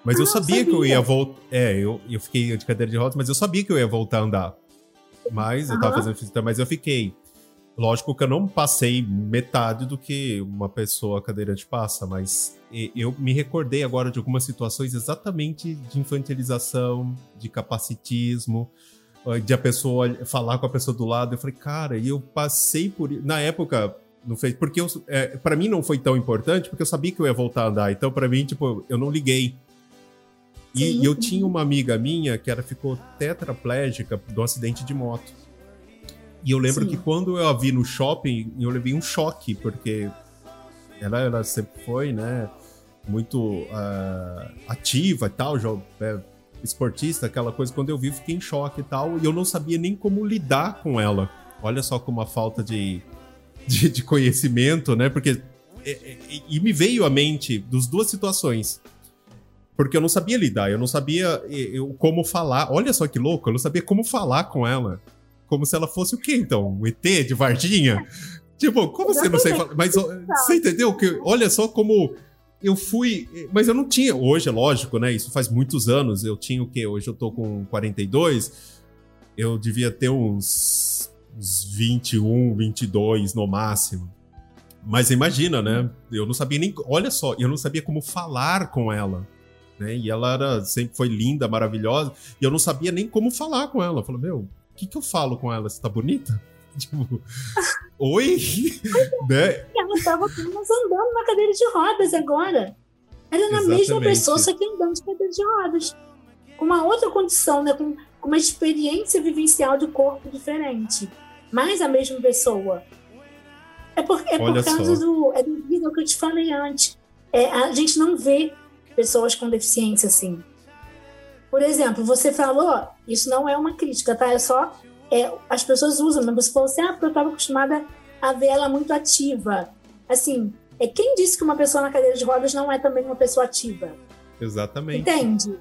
Mas ah, eu sabia, sabia, que eu ia voltar. É, eu, eu fiquei de cadeira de rodas, mas eu sabia que eu ia voltar a andar. Mas eu tava fazendo fisioterapia, mas eu fiquei. Lógico que eu não passei metade do que uma pessoa cadeirante passa, mas eu me recordei agora de algumas situações exatamente de infantilização, de capacitismo, eh, de a pessoa falar com a pessoa do lado. Eu falei, cara, e eu passei por. Na época, não fez. Porque é, para mim não foi tão importante, porque eu sabia que eu ia voltar a andar. Então, para mim, tipo, eu não liguei. E, e, eu tinha uma amiga minha que ela ficou tetraplégica do acidente de moto. E eu lembro Sim. que quando eu a vi no shopping, eu levei um choque, porque ela, ela sempre foi, né, muito uh, ativa e tal, já, é, esportista, aquela coisa. Quando eu vi, fiquei em choque e tal, e eu não sabia nem como lidar com ela. Olha só como a falta de, de, de conhecimento, né? Porque. E, e, me veio à mente dos duas situações porque eu não sabia lidar, eu não sabia eu, como falar. Olha só que louco, eu não sabia como falar com ela. Como se ela fosse o quê, então? Um ET de Vardinha? *laughs* tipo, como você não sei falar? Mas você entendeu? que Olha só como eu fui. Mas eu não tinha. Hoje, é lógico, né? Isso faz muitos anos. Eu tinha o quê? Hoje eu tô com 42. Eu devia ter uns, uns 21, 22 no máximo. Mas imagina, né? Eu não sabia nem. Olha só, eu não sabia como falar com ela. Né? E ela era, sempre foi linda, maravilhosa. E eu não sabia nem como falar com ela. Eu falei, meu, o que, que eu falo com ela? Você tá bonita? *laughs* Tipo, oi? *laughs* né? Ela tava apenas andando na cadeira de rodas agora. Era na mesma pessoa, só que andando de cadeira de rodas. Com uma outra condição, né? Com, com uma experiência vivencial de corpo diferente. Mas a mesma pessoa. É por, é por causa só. do. É devido ao que eu te falei antes. É, a gente não vê pessoas com deficiência assim. Por exemplo, você falou, isso não é uma crítica, tá? É só. É, as pessoas usam, mas você falou assim, ah, porque eu estava acostumada a ver ela muito ativa. Assim, é quem disse que uma pessoa na cadeira de rodas não é também uma pessoa ativa? Exatamente. Entende?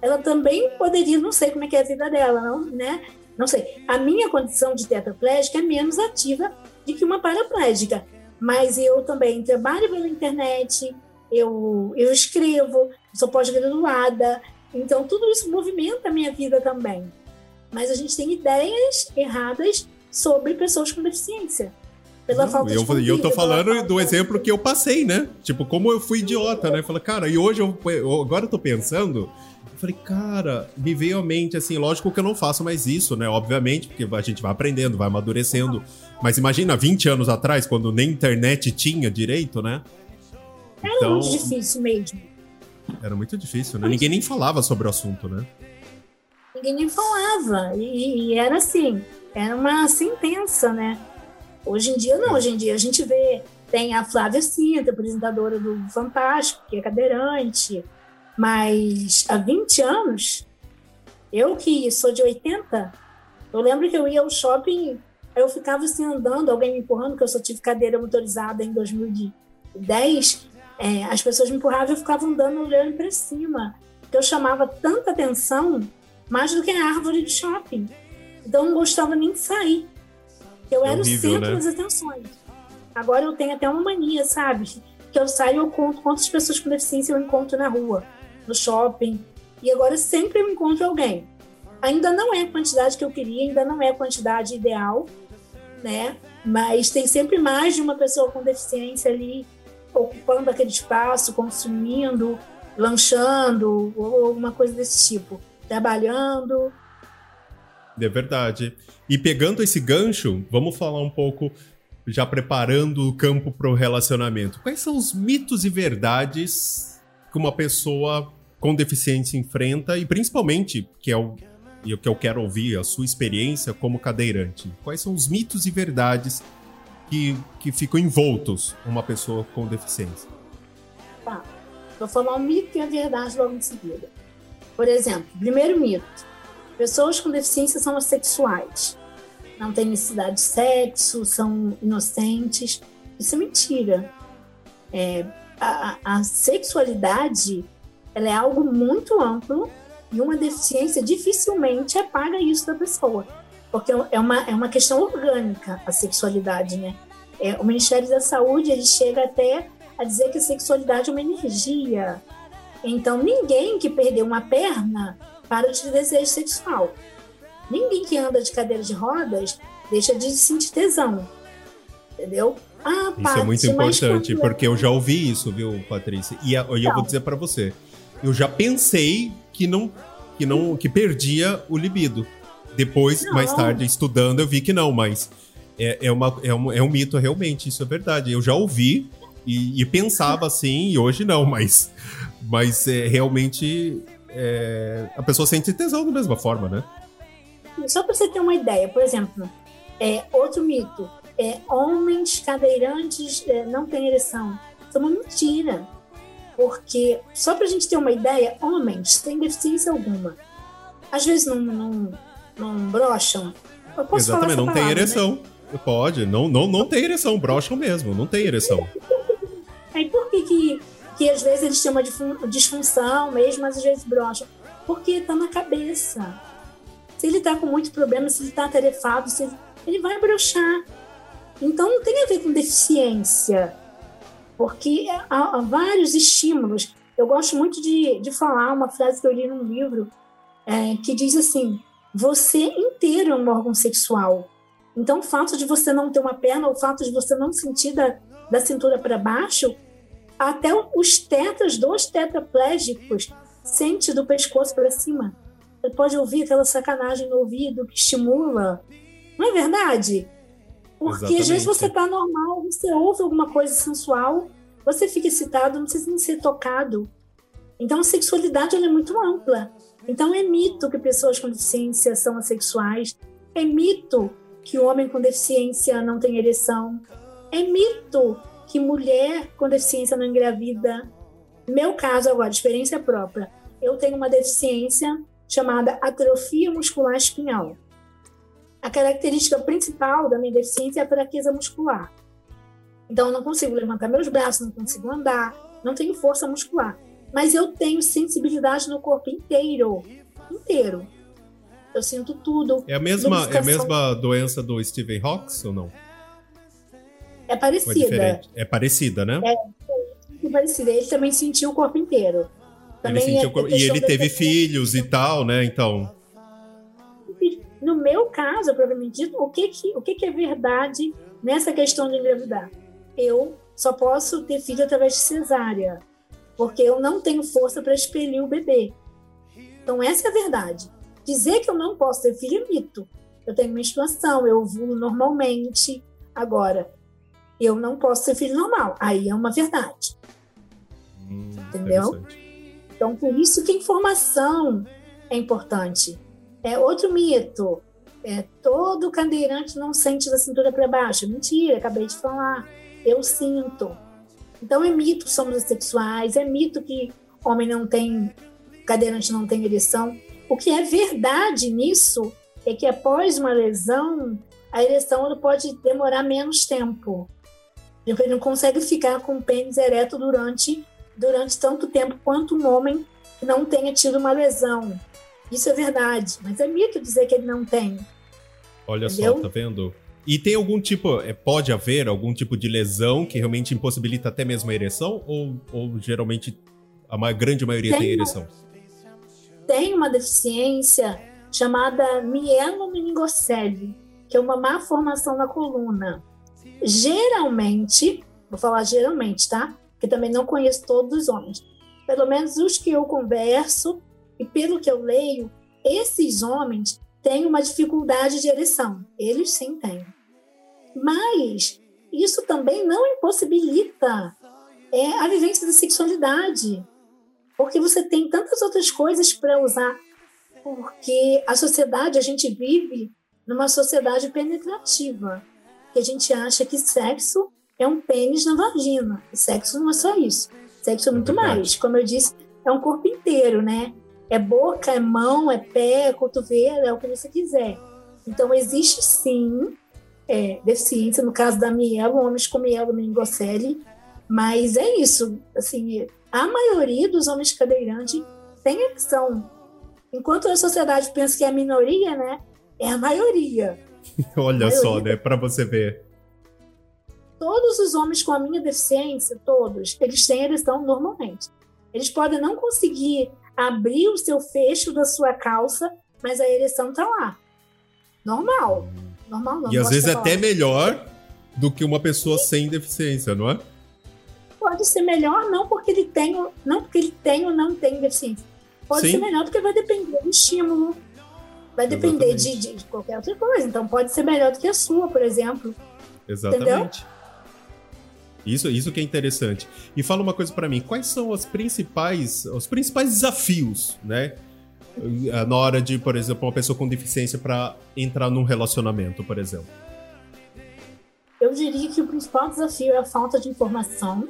Ela também poderia, não sei como é que é a vida dela, não, né? Não sei. A minha condição de tetraplégica é menos ativa do que uma paraplégica. Mas eu também trabalho pela internet, eu, eu escrevo, sou pós-graduada, então tudo isso movimenta a minha vida também. Mas a gente tem ideias erradas sobre pessoas com deficiência. Pela Não, falta eu, de convívio, E eu tô falando do exemplo que eu passei, né? Tipo, como eu fui idiota, né? Falei, cara, e hoje eu, eu agora eu tô pensando, eu falei, cara, me veio à mente assim, lógico que eu não faço mais isso, né? Obviamente, porque a gente vai aprendendo, vai amadurecendo. Mas imagina 20 anos atrás, quando nem internet tinha direito, né? Era então, muito difícil mesmo. Era muito difícil, né? Ninguém nem falava sobre o assunto, né? Ninguém nem falava. E, e era assim, era uma sentença, né? Hoje em dia, não. Hoje em dia a gente vê, tem a Flávia Cinta, apresentadora do Fantástico, que é cadeirante. Mas há 20 anos, eu que sou de 80, eu lembro que eu ia ao shopping, eu ficava assim andando, alguém me empurrando, que eu só tive cadeira motorizada em 2010, é, as pessoas me empurravam e eu ficava andando olhando para cima. Que eu chamava tanta atenção, mais do que a árvore de shopping. Então eu não gostava nem de sair. Eu é era horrível, o centro né? das atenções. Agora eu tenho até uma mania, sabe? Que eu saio e eu conto quantas pessoas com deficiência eu encontro na rua, no shopping. E agora sempre eu encontro alguém. Ainda não é a quantidade que eu queria, ainda não é a quantidade ideal, né? Mas tem sempre mais de uma pessoa com deficiência ali ocupando aquele espaço, consumindo, lanchando ou alguma coisa desse tipo, trabalhando. É verdade. E pegando esse gancho, vamos falar um pouco, já preparando o campo para o relacionamento. Quais são os mitos e verdades que uma pessoa com deficiência enfrenta e principalmente, que é o e o que eu quero ouvir, a sua experiência como cadeirante. Quais são os mitos e verdades que, que ficam envoltos uma pessoa com deficiência? Tá. Vou falar um mito e a verdade logo em seguida. Por exemplo, primeiro mito: pessoas com deficiência são assexuais. Não têm necessidade de sexo, são inocentes. Isso é mentira. É, a, a sexualidade ela é algo muito amplo e uma deficiência dificilmente apaga isso da pessoa, porque é uma, é uma questão orgânica a sexualidade, né? É, o Ministério da Saúde ele chega até a dizer que a sexualidade é uma energia. Então, ninguém que perdeu uma perna para de desejo sexual. Ninguém que anda de cadeira de rodas deixa de sentir tesão. Entendeu? Ah, isso é muito importante, porque eu já ouvi isso, viu, Patrícia? E, eu vou então. dizer para você, eu já pensei que não, que não, que perdia o libido. Depois, não. mais tarde, estudando, eu vi que não, mas é, é, uma, é, um, é um mito realmente, isso é verdade. Eu já ouvi e, e pensava assim, e hoje não, *laughs* mas, mas é, realmente é, a pessoa sente tesão da mesma forma, né? Só para você ter uma ideia, por exemplo, é, outro mito, é, homens cadeirantes é, não têm ereção. Isso é uma mentira. Porque, só para a gente ter uma ideia, homens têm deficiência alguma. Às vezes não, não, não brocham. Exatamente, não palavra, tem né? ereção. Né? Pode, não, não, não tem ereção, brocham mesmo, não tem ereção. *laughs* Aí por que, que, que às vezes eles têm uma disfunção mesmo, mas às vezes brocham? Porque tá na cabeça. Se ele tá com muito problema, se ele tá atarefado, se ele, ele vai brochar. Então não tem a ver com deficiência porque há, há vários estímulos. Eu gosto muito de, de falar uma frase que eu li num livro é, que diz assim: você inteiro é um órgão sexual. Então, o fato de você não ter uma perna, o fato de você não sentir da, da cintura para baixo, até os tetas, dois tetraplégicos, sente do pescoço para cima. Você pode ouvir aquela sacanagem no ouvido que estimula. Não é verdade? Porque Exatamente. às vezes você tá normal, você ouve alguma coisa sensual, você fica excitado, não precisa nem ser tocado. Então a sexualidade é muito ampla. Então é mito que pessoas com deficiência são assexuais. É mito que o homem com deficiência não tem ereção. É mito que mulher com deficiência não engravida. Meu caso agora, experiência própria. Eu tenho uma deficiência chamada atrofia muscular espinhal. A característica principal da minha deficiência é a fraqueza muscular. Então, eu não consigo levantar meus braços, não consigo andar, não tenho força muscular. Mas eu tenho sensibilidade no corpo inteiro. Inteiro. Eu sinto tudo. É a mesma, é a mesma doença do Stephen Hawking ou não? É parecida. É, é, parecida, né? É, é parecida. Ele também sentiu o corpo inteiro. Também ele sentiu, é, e ele teve filhos e tal, né? Então. No meu caso, provavelmente dito, o que, que, o que, que é verdade nessa questão de engravidar? Eu só posso ter filho através de cesárea, porque eu não tenho força para expelir o bebê. Então, essa é a verdade. Dizer que eu não posso ter filho é mito. Eu tenho menstruação, eu ovulo normalmente. Agora, eu não posso ter filho normal. Aí é uma verdade. Hum, Entendeu? Então, por isso que a informação é importante. É outro mito. É, todo cadeirante não sente da cintura para baixo. Mentira, acabei de falar. Eu sinto. Então é mito que somos assexuais, é mito que homem não tem, cadeirante não tem ereção. O que é verdade nisso é que após uma lesão, a ereção pode demorar menos tempo. Ele não consegue ficar com o pênis ereto durante, durante tanto tempo quanto um homem que não tenha tido uma lesão. Isso é verdade, mas é mito dizer que ele não tem. Olha Entendeu? só, tá vendo? E tem algum tipo, é, pode haver algum tipo de lesão que realmente impossibilita até mesmo a ereção? Ou, ou geralmente a grande maioria tem, tem ereção? Tem uma deficiência chamada mielomeningocele, que é uma má formação na coluna. Geralmente, vou falar geralmente, tá? Que também não conheço todos os homens. Pelo menos os que eu converso, e pelo que eu leio, esses homens têm uma dificuldade de ereção. Eles sim têm. Mas isso também não impossibilita é, a vivência da sexualidade. Porque você tem tantas outras coisas para usar. Porque a sociedade, a gente vive numa sociedade penetrativa. Que a gente acha que sexo é um pênis na vagina. E sexo não é só isso. Sexo é muito é mais. Como eu disse, é um corpo inteiro, né? É boca, é mão, é pé, é cotovelo, é o que você quiser. Então, existe sim é, deficiência, no caso da mielo, homens com mielo meningocele, Mas é isso, assim, a maioria dos homens cadeirantes tem ereção. Enquanto a sociedade pensa que é a minoria, né? É a maioria. *laughs* Olha a maioria. só, né? Para você ver. Todos os homens com a minha deficiência, todos, eles têm ereção normalmente. Eles podem não conseguir abrir o seu fecho da sua calça, mas a ereção tá lá. Normal. Normal não. E às vezes é até melhor do que uma pessoa sem deficiência, não é? Pode ser melhor, não porque ele tem, não porque ele tem ou não tem deficiência. Pode Sim. ser melhor porque vai depender do estímulo, vai depender de, de, qualquer outra coisa. Então pode ser melhor do que a sua, por exemplo. Exatamente. Entendeu? Isso, isso que é interessante. E fala uma coisa para mim, quais são as principais, os principais desafios, né? Na hora de, por exemplo, uma pessoa com deficiência para entrar num relacionamento, por exemplo. Eu diria que o principal desafio é a falta de informação.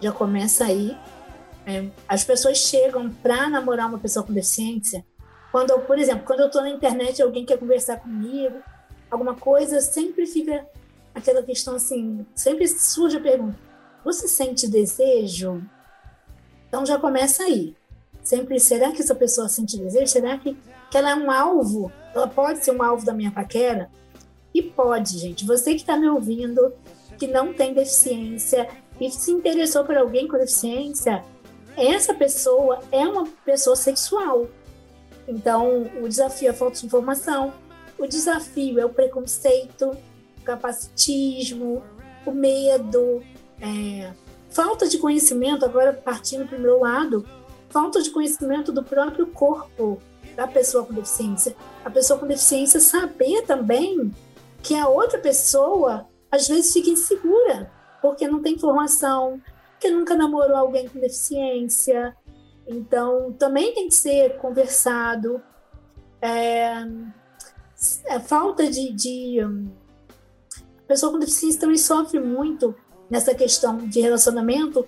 Já começa aí. É, as pessoas chegam para namorar uma pessoa com deficiência. Quando, eu, por exemplo, quando eu estou na internet, alguém quer conversar comigo, alguma coisa, sempre fica aquela questão assim, sempre surge a pergunta: você sente desejo? Então já começa aí. Sempre, será que essa pessoa sente desejo? Será que, que ela é um alvo? Ela pode ser um alvo da minha paquera? E pode, gente. Você que está me ouvindo, que não tem deficiência e se interessou por alguém com deficiência, essa pessoa é uma pessoa sexual. Então, o desafio é a falta de informação, o desafio é o preconceito, capacitismo, o medo, é, falta de conhecimento, agora partindo para o meu lado, falta de conhecimento do próprio corpo da pessoa com deficiência. A pessoa com deficiência saber também que a outra pessoa às vezes fica insegura, porque não tem informação, porque nunca namorou alguém com deficiência. Então, também tem que ser conversado. É, é falta de, de pessoa com deficiência também sofre muito nessa questão de relacionamento,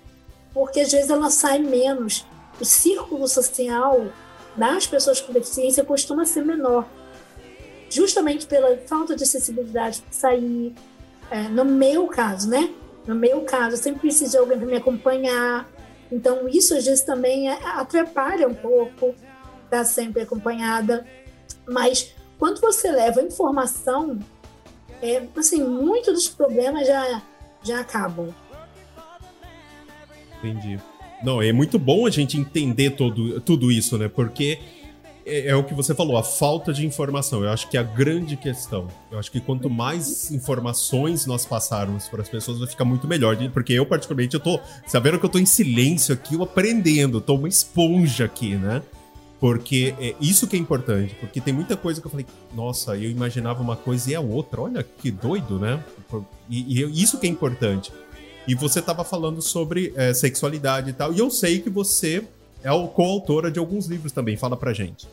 porque às vezes ela sai menos. O círculo social das pessoas com deficiência costuma ser menor, justamente pela falta de acessibilidade para sair. É, no meu caso, né? No meu caso, eu sempre preciso de alguém para me acompanhar. Então, isso às vezes também é, atrapalha um pouco estar sempre acompanhada. Mas quando você leva informação é, assim, muitos dos problemas já, já acabam. Entendi. Não, é muito bom a gente entender todo, tudo isso, né? Porque é, é, o que você falou, a falta de informação. Eu acho que é a grande questão. Eu acho que quanto mais informações nós passarmos para as pessoas, vai ficar muito melhor. Porque eu, particularmente, eu tô. Sabendo que eu tô em silêncio aqui, eu aprendendo, tô uma esponja aqui, né? Porque é isso que é importante, porque tem muita coisa que eu falei, nossa, eu imaginava uma coisa e é outra, olha que doido, né? E, e isso que é importante. E você estava falando sobre é, sexualidade e tal, e eu sei que você é coautora de alguns livros também, fala pra gente.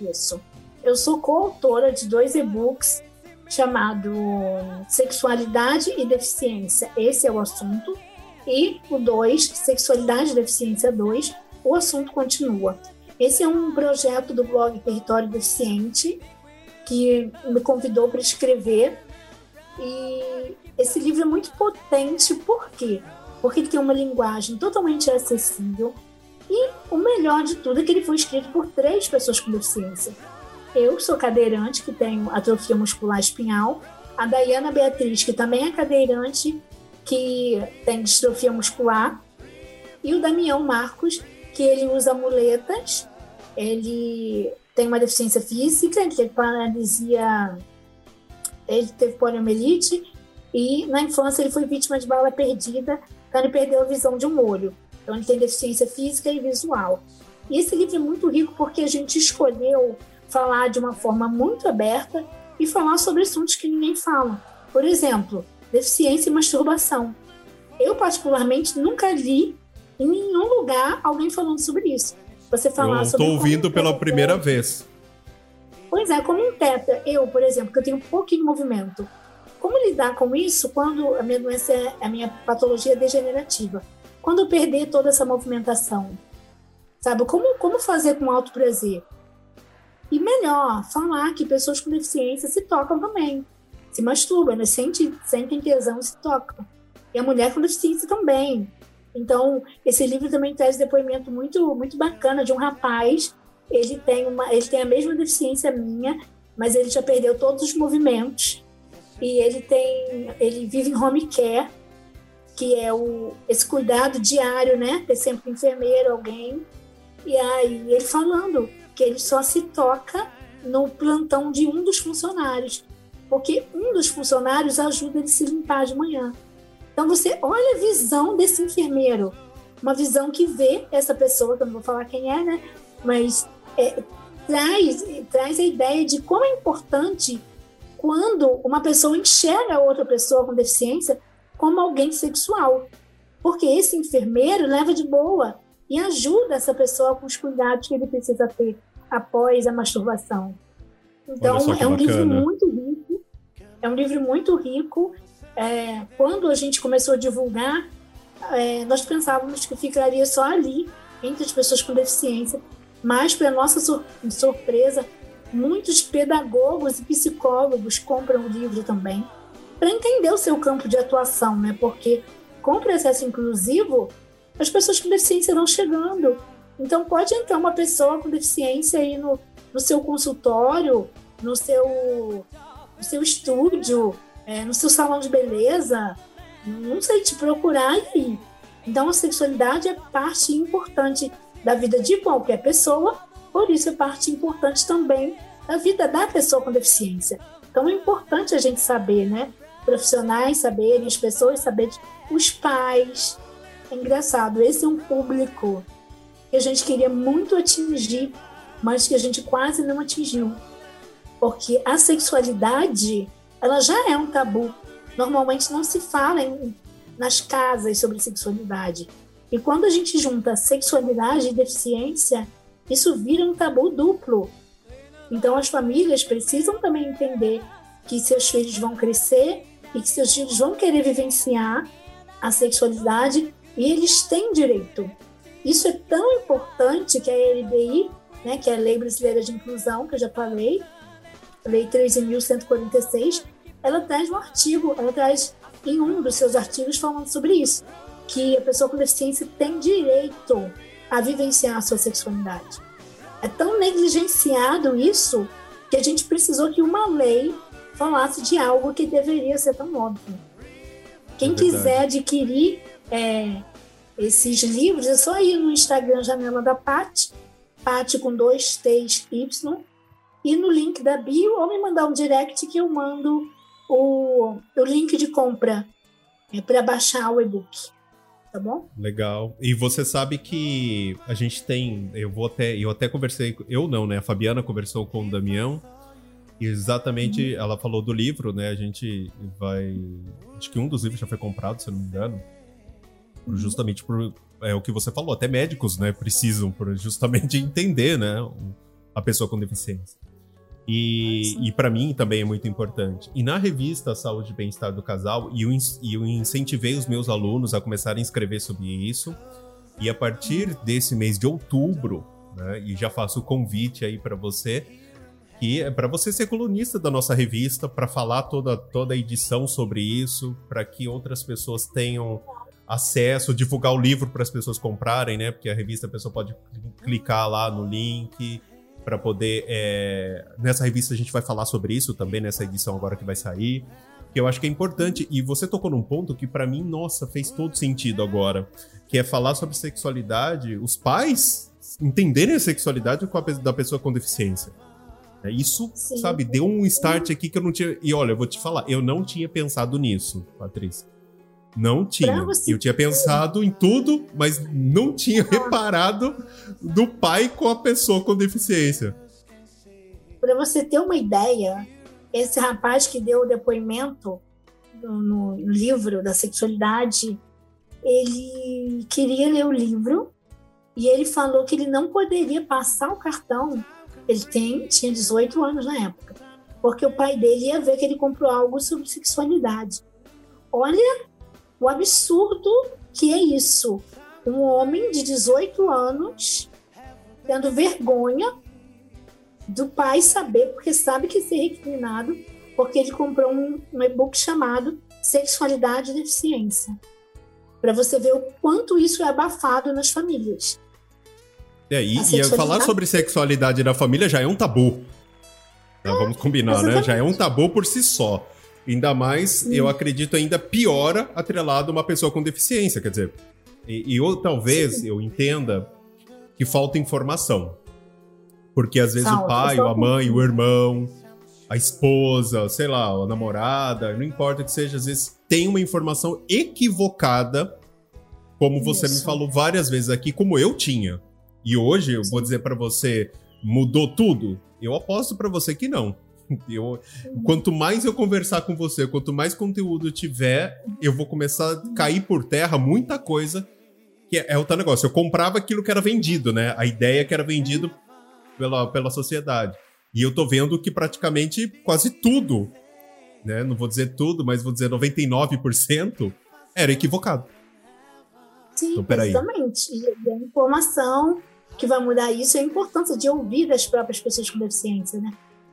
Isso. Eu sou coautora de dois e-books chamado Sexualidade e Deficiência, esse é o assunto, e o 2, Sexualidade e Deficiência 2, o assunto continua. Esse é um projeto do blog Território Deficiente que me convidou para escrever. E esse livro é muito potente, por quê? Porque ele tem uma linguagem totalmente acessível e o melhor de tudo é que ele foi escrito por três pessoas com deficiência. Eu sou cadeirante, que tenho atrofia muscular espinhal, a Dayana Beatriz, que também é cadeirante, que tem distrofia muscular, e o Damião Marcos, que ele usa muletas ele tem uma deficiência física, ele teve paralisia, ele teve poliomielite e na infância ele foi vítima de bala perdida, então ele perdeu a visão de um olho. Então ele tem deficiência física e visual. E esse livro é muito rico porque a gente escolheu falar de uma forma muito aberta e falar sobre assuntos que ninguém fala. Por exemplo, deficiência e masturbação. Eu, particularmente, nunca li em nenhum lugar alguém falando sobre isso você falar eu sobre. Estou ouvindo pela primeira vez. Pois é, como um teta, eu, por exemplo, que eu tenho um pouquinho de movimento, como lidar com isso quando a minha doença é a minha patologia degenerativa? Quando eu perder toda essa movimentação? Sabe? Como, como fazer com alto prazer? E melhor, falar que pessoas com deficiência se tocam também. Se masturbam, né? sentem, sentem tesão e se tocam. e a mulher com deficiência também. Então, esse livro também traz depoimento muito, muito bacana de um rapaz. Ele tem, uma, ele tem a mesma deficiência minha, mas ele já perdeu todos os movimentos. E ele tem, ele vive em home care, que é o, esse cuidado diário, né? Ter sempre um enfermeiro, alguém. E aí ele falando que ele só se toca no plantão de um dos funcionários, porque um dos funcionários ajuda ele a se limpar de manhã. Então você olha a visão desse enfermeiro, uma visão que vê essa pessoa, que eu não vou falar quem é, né? Mas é, traz, traz a ideia de como é importante quando uma pessoa enxerga outra pessoa com deficiência como alguém sexual. Porque esse enfermeiro leva de boa e ajuda essa pessoa com os cuidados que ele precisa ter após a masturbação. Então, é um bacana. livro muito rico. É um livro muito rico é, quando a gente começou a divulgar, é, nós pensávamos que ficaria só ali, entre as pessoas com deficiência, mas, para nossa sur surpresa, muitos pedagogos e psicólogos compram o livro também, para entender o seu campo de atuação, né? porque com o processo inclusivo, as pessoas com deficiência vão chegando. Então, pode entrar uma pessoa com deficiência aí no, no seu consultório, no seu, no seu estúdio, é, no seu salão de beleza, não sei, te procurar aí. Então, a sexualidade é parte importante da vida de qualquer pessoa, por isso é parte importante também da vida da pessoa com deficiência. Então, é importante a gente saber, né? Profissionais saberem, as pessoas saberem, os pais. É engraçado, esse é um público que a gente queria muito atingir, mas que a gente quase não atingiu. Porque a sexualidade ela já é um tabu. Normalmente não se fala em, nas casas sobre sexualidade. E quando a gente junta sexualidade e deficiência, isso vira um tabu duplo. Então as famílias precisam também entender que seus filhos vão crescer e que seus filhos vão querer vivenciar a sexualidade e eles têm direito. Isso é tão importante que a LBI, né, que é a Lei Brasileira de Inclusão, que eu já falei, Lei 13.146, ela traz um artigo, ela traz em um dos seus artigos falando sobre isso, que a pessoa com deficiência tem direito a vivenciar a sua sexualidade. É tão negligenciado isso que a gente precisou que uma lei falasse de algo que deveria ser tão óbvio. Quem é quiser adquirir é, esses livros, é só ir no Instagram Janela da Pati, Pati com dois T's Y, e no link da bio, ou me mandar um direct que eu mando o, o link de compra é, para baixar o e-book. Tá bom? Legal. E você sabe que a gente tem. Eu vou até. Eu até conversei. Eu não, né? A Fabiana conversou com o Damião. E exatamente, uhum. ela falou do livro, né? A gente vai. Acho que um dos livros já foi comprado, se eu não me engano. Uhum. Justamente por. É o que você falou, até médicos, né? Precisam, por justamente *laughs* entender, né? A pessoa com deficiência. E, e para mim também é muito importante. E na revista Saúde e Bem-Estar do Casal, e eu, eu incentivei os meus alunos a começarem a escrever sobre isso. E a partir desse mês de outubro, né, e já faço o convite aí para você, que é para você ser colunista da nossa revista, para falar toda, toda a edição sobre isso, para que outras pessoas tenham acesso, divulgar o livro para as pessoas comprarem, né? Porque a revista a pessoa pode clicar lá no link para poder. É... Nessa revista a gente vai falar sobre isso também, nessa edição agora que vai sair. Que eu acho que é importante, e você tocou num ponto que para mim, nossa, fez todo sentido agora. Que é falar sobre sexualidade, os pais entenderem a sexualidade da pessoa com deficiência. É, isso, Sim. sabe, deu um start aqui que eu não tinha. E olha, eu vou te falar, eu não tinha pensado nisso, Patrícia. Não tinha. Eu tinha pensado em tudo, mas não tinha reparado do pai com a pessoa com deficiência. Para você ter uma ideia, esse rapaz que deu o depoimento no, no, livro da sexualidade, ele queria ler o livro e ele falou que ele não poderia passar o cartão. Ele tem, tinha 18 anos na época, porque o pai dele ia ver que ele comprou algo sobre sexualidade. Olha o absurdo que é isso. Um homem de 18 anos tendo vergonha do pai saber, porque sabe que ser recriminado, porque ele comprou um, um e-book chamado Sexualidade e Deficiência. Para você ver o quanto isso é abafado nas famílias. É, e, e falar sobre sexualidade na família já é um tabu. É, Vamos combinar, exatamente. né? Já é um tabu por si só. Ainda mais, Sim. eu acredito, ainda piora atrelado uma pessoa com deficiência. Quer dizer, e, e ou talvez Sim. eu entenda que falta informação. Porque às vezes o pai, ou a mãe, o irmão, a esposa, sei lá, a namorada, não importa que seja, às vezes tem uma informação equivocada, como Isso. você me falou várias vezes aqui, como eu tinha. E hoje eu vou dizer para você, mudou tudo? Eu aposto para você que não. *laughs* Eu, quanto mais eu conversar com você, quanto mais conteúdo tiver, eu vou começar a cair por terra muita coisa. Que é, é o tal negócio. Eu comprava aquilo que era vendido, né? A ideia que era vendido pela, pela sociedade. E eu tô vendo que praticamente quase tudo, né? Não vou dizer tudo, mas vou dizer 99% era equivocado. Sim, então, exatamente. E a informação que vai mudar isso é a importância de ouvir das próprias pessoas com deficiência, né?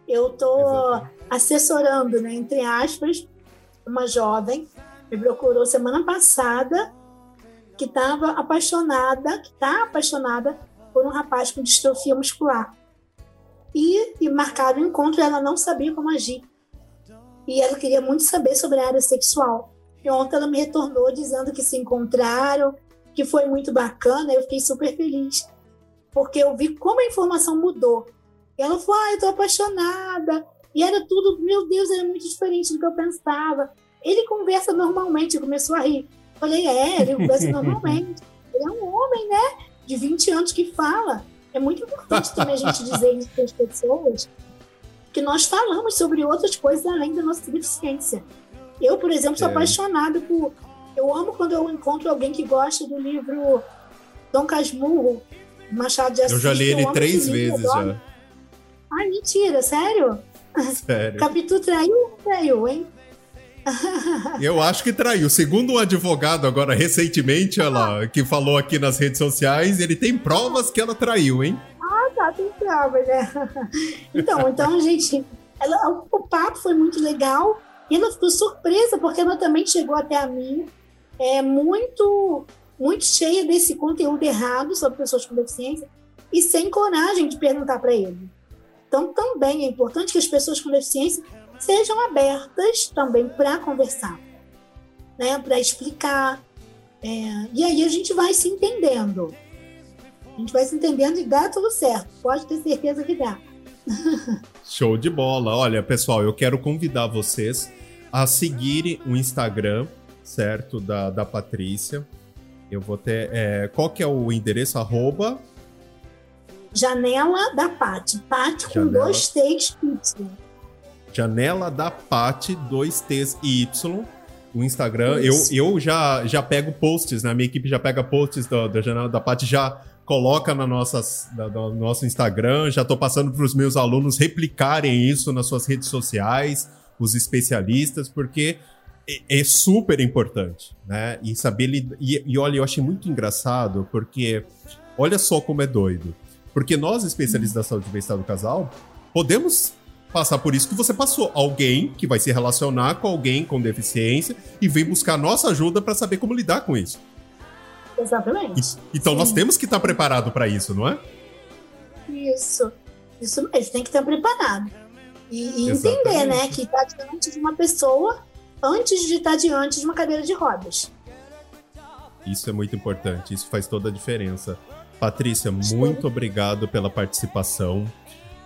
Eu estou assessorando, né, entre aspas, uma jovem me procurou semana passada que estava apaixonada, que está apaixonada por um rapaz com distrofia muscular. E, e marcaram o encontro, ela não sabia como agir. E ela queria muito saber sobre a área sexual. E ontem ela me retornou dizendo que se encontraram, que foi muito bacana. Eu fiquei super feliz porque eu vi como a informação mudou. E ela falou: Ah, eu tô apaixonada. E era tudo, meu Deus, era muito diferente do que eu pensava. Ele conversa normalmente, começou a rir. Falei: É, ele conversa *laughs* normalmente. Ele é um homem, né? De 20 anos que fala. É muito importante também a gente dizer isso para as pessoas que nós falamos sobre outras coisas além da nossa deficiência. Eu, por exemplo, sou é. apaixonada por. Eu amo quando eu encontro alguém que gosta do livro Dom Casmurro, Machado de Assis. Eu já li ele três vezes já. Ai, mentira, sério? Sério. Capítulo traiu ou traiu, hein? *laughs* Eu acho que traiu. Segundo um advogado agora recentemente, ela que falou aqui nas redes sociais, ele tem provas que ela traiu, hein? Ah, tá, tem provas, né? *laughs* Então, então, gente, ela, o papo foi muito legal e ela ficou surpresa porque ela também chegou até a mim é muito muito cheia desse conteúdo errado sobre pessoas com deficiência e sem coragem de perguntar para ele. Então, também é importante que as pessoas com deficiência sejam abertas também para conversar, né? para explicar. É, e aí a gente vai se entendendo. A gente vai se entendendo e dá tudo certo. Pode ter certeza que dá. *laughs* Show de bola. Olha, pessoal, eu quero convidar vocês a seguirem o Instagram, certo? Da, da Patrícia. Eu vou ter. É, qual que é o endereço? Arroba. Janela da Pati. Pati com dois T's Y. Janela da Pati, dois T's Y. O Instagram. Eu, eu já, já pego posts, né? Minha equipe já pega posts da, da Janela da Pati, já coloca na nossas, no nosso Instagram. Já estou passando para os meus alunos replicarem isso nas suas redes sociais, os especialistas, porque é, é, super importante, né? E saber lidar. E, e olha, eu achei muito engraçado, porque olha só como é doido. Porque nós, especialistas da saúde e bem-estar do casal, podemos passar por isso que você passou. Alguém que vai se relacionar com alguém com deficiência e vem buscar nossa ajuda para saber como lidar com isso. Exatamente. E, então Sim. nós temos que estar preparado para isso, não é? Isso. Isso mesmo, tem que estar preparado. E, e entender, né, que está diante de uma pessoa antes de estar diante de uma cadeira de rodas. Isso é muito importante, isso faz toda a diferença. Patrícia, muito obrigado pela participação.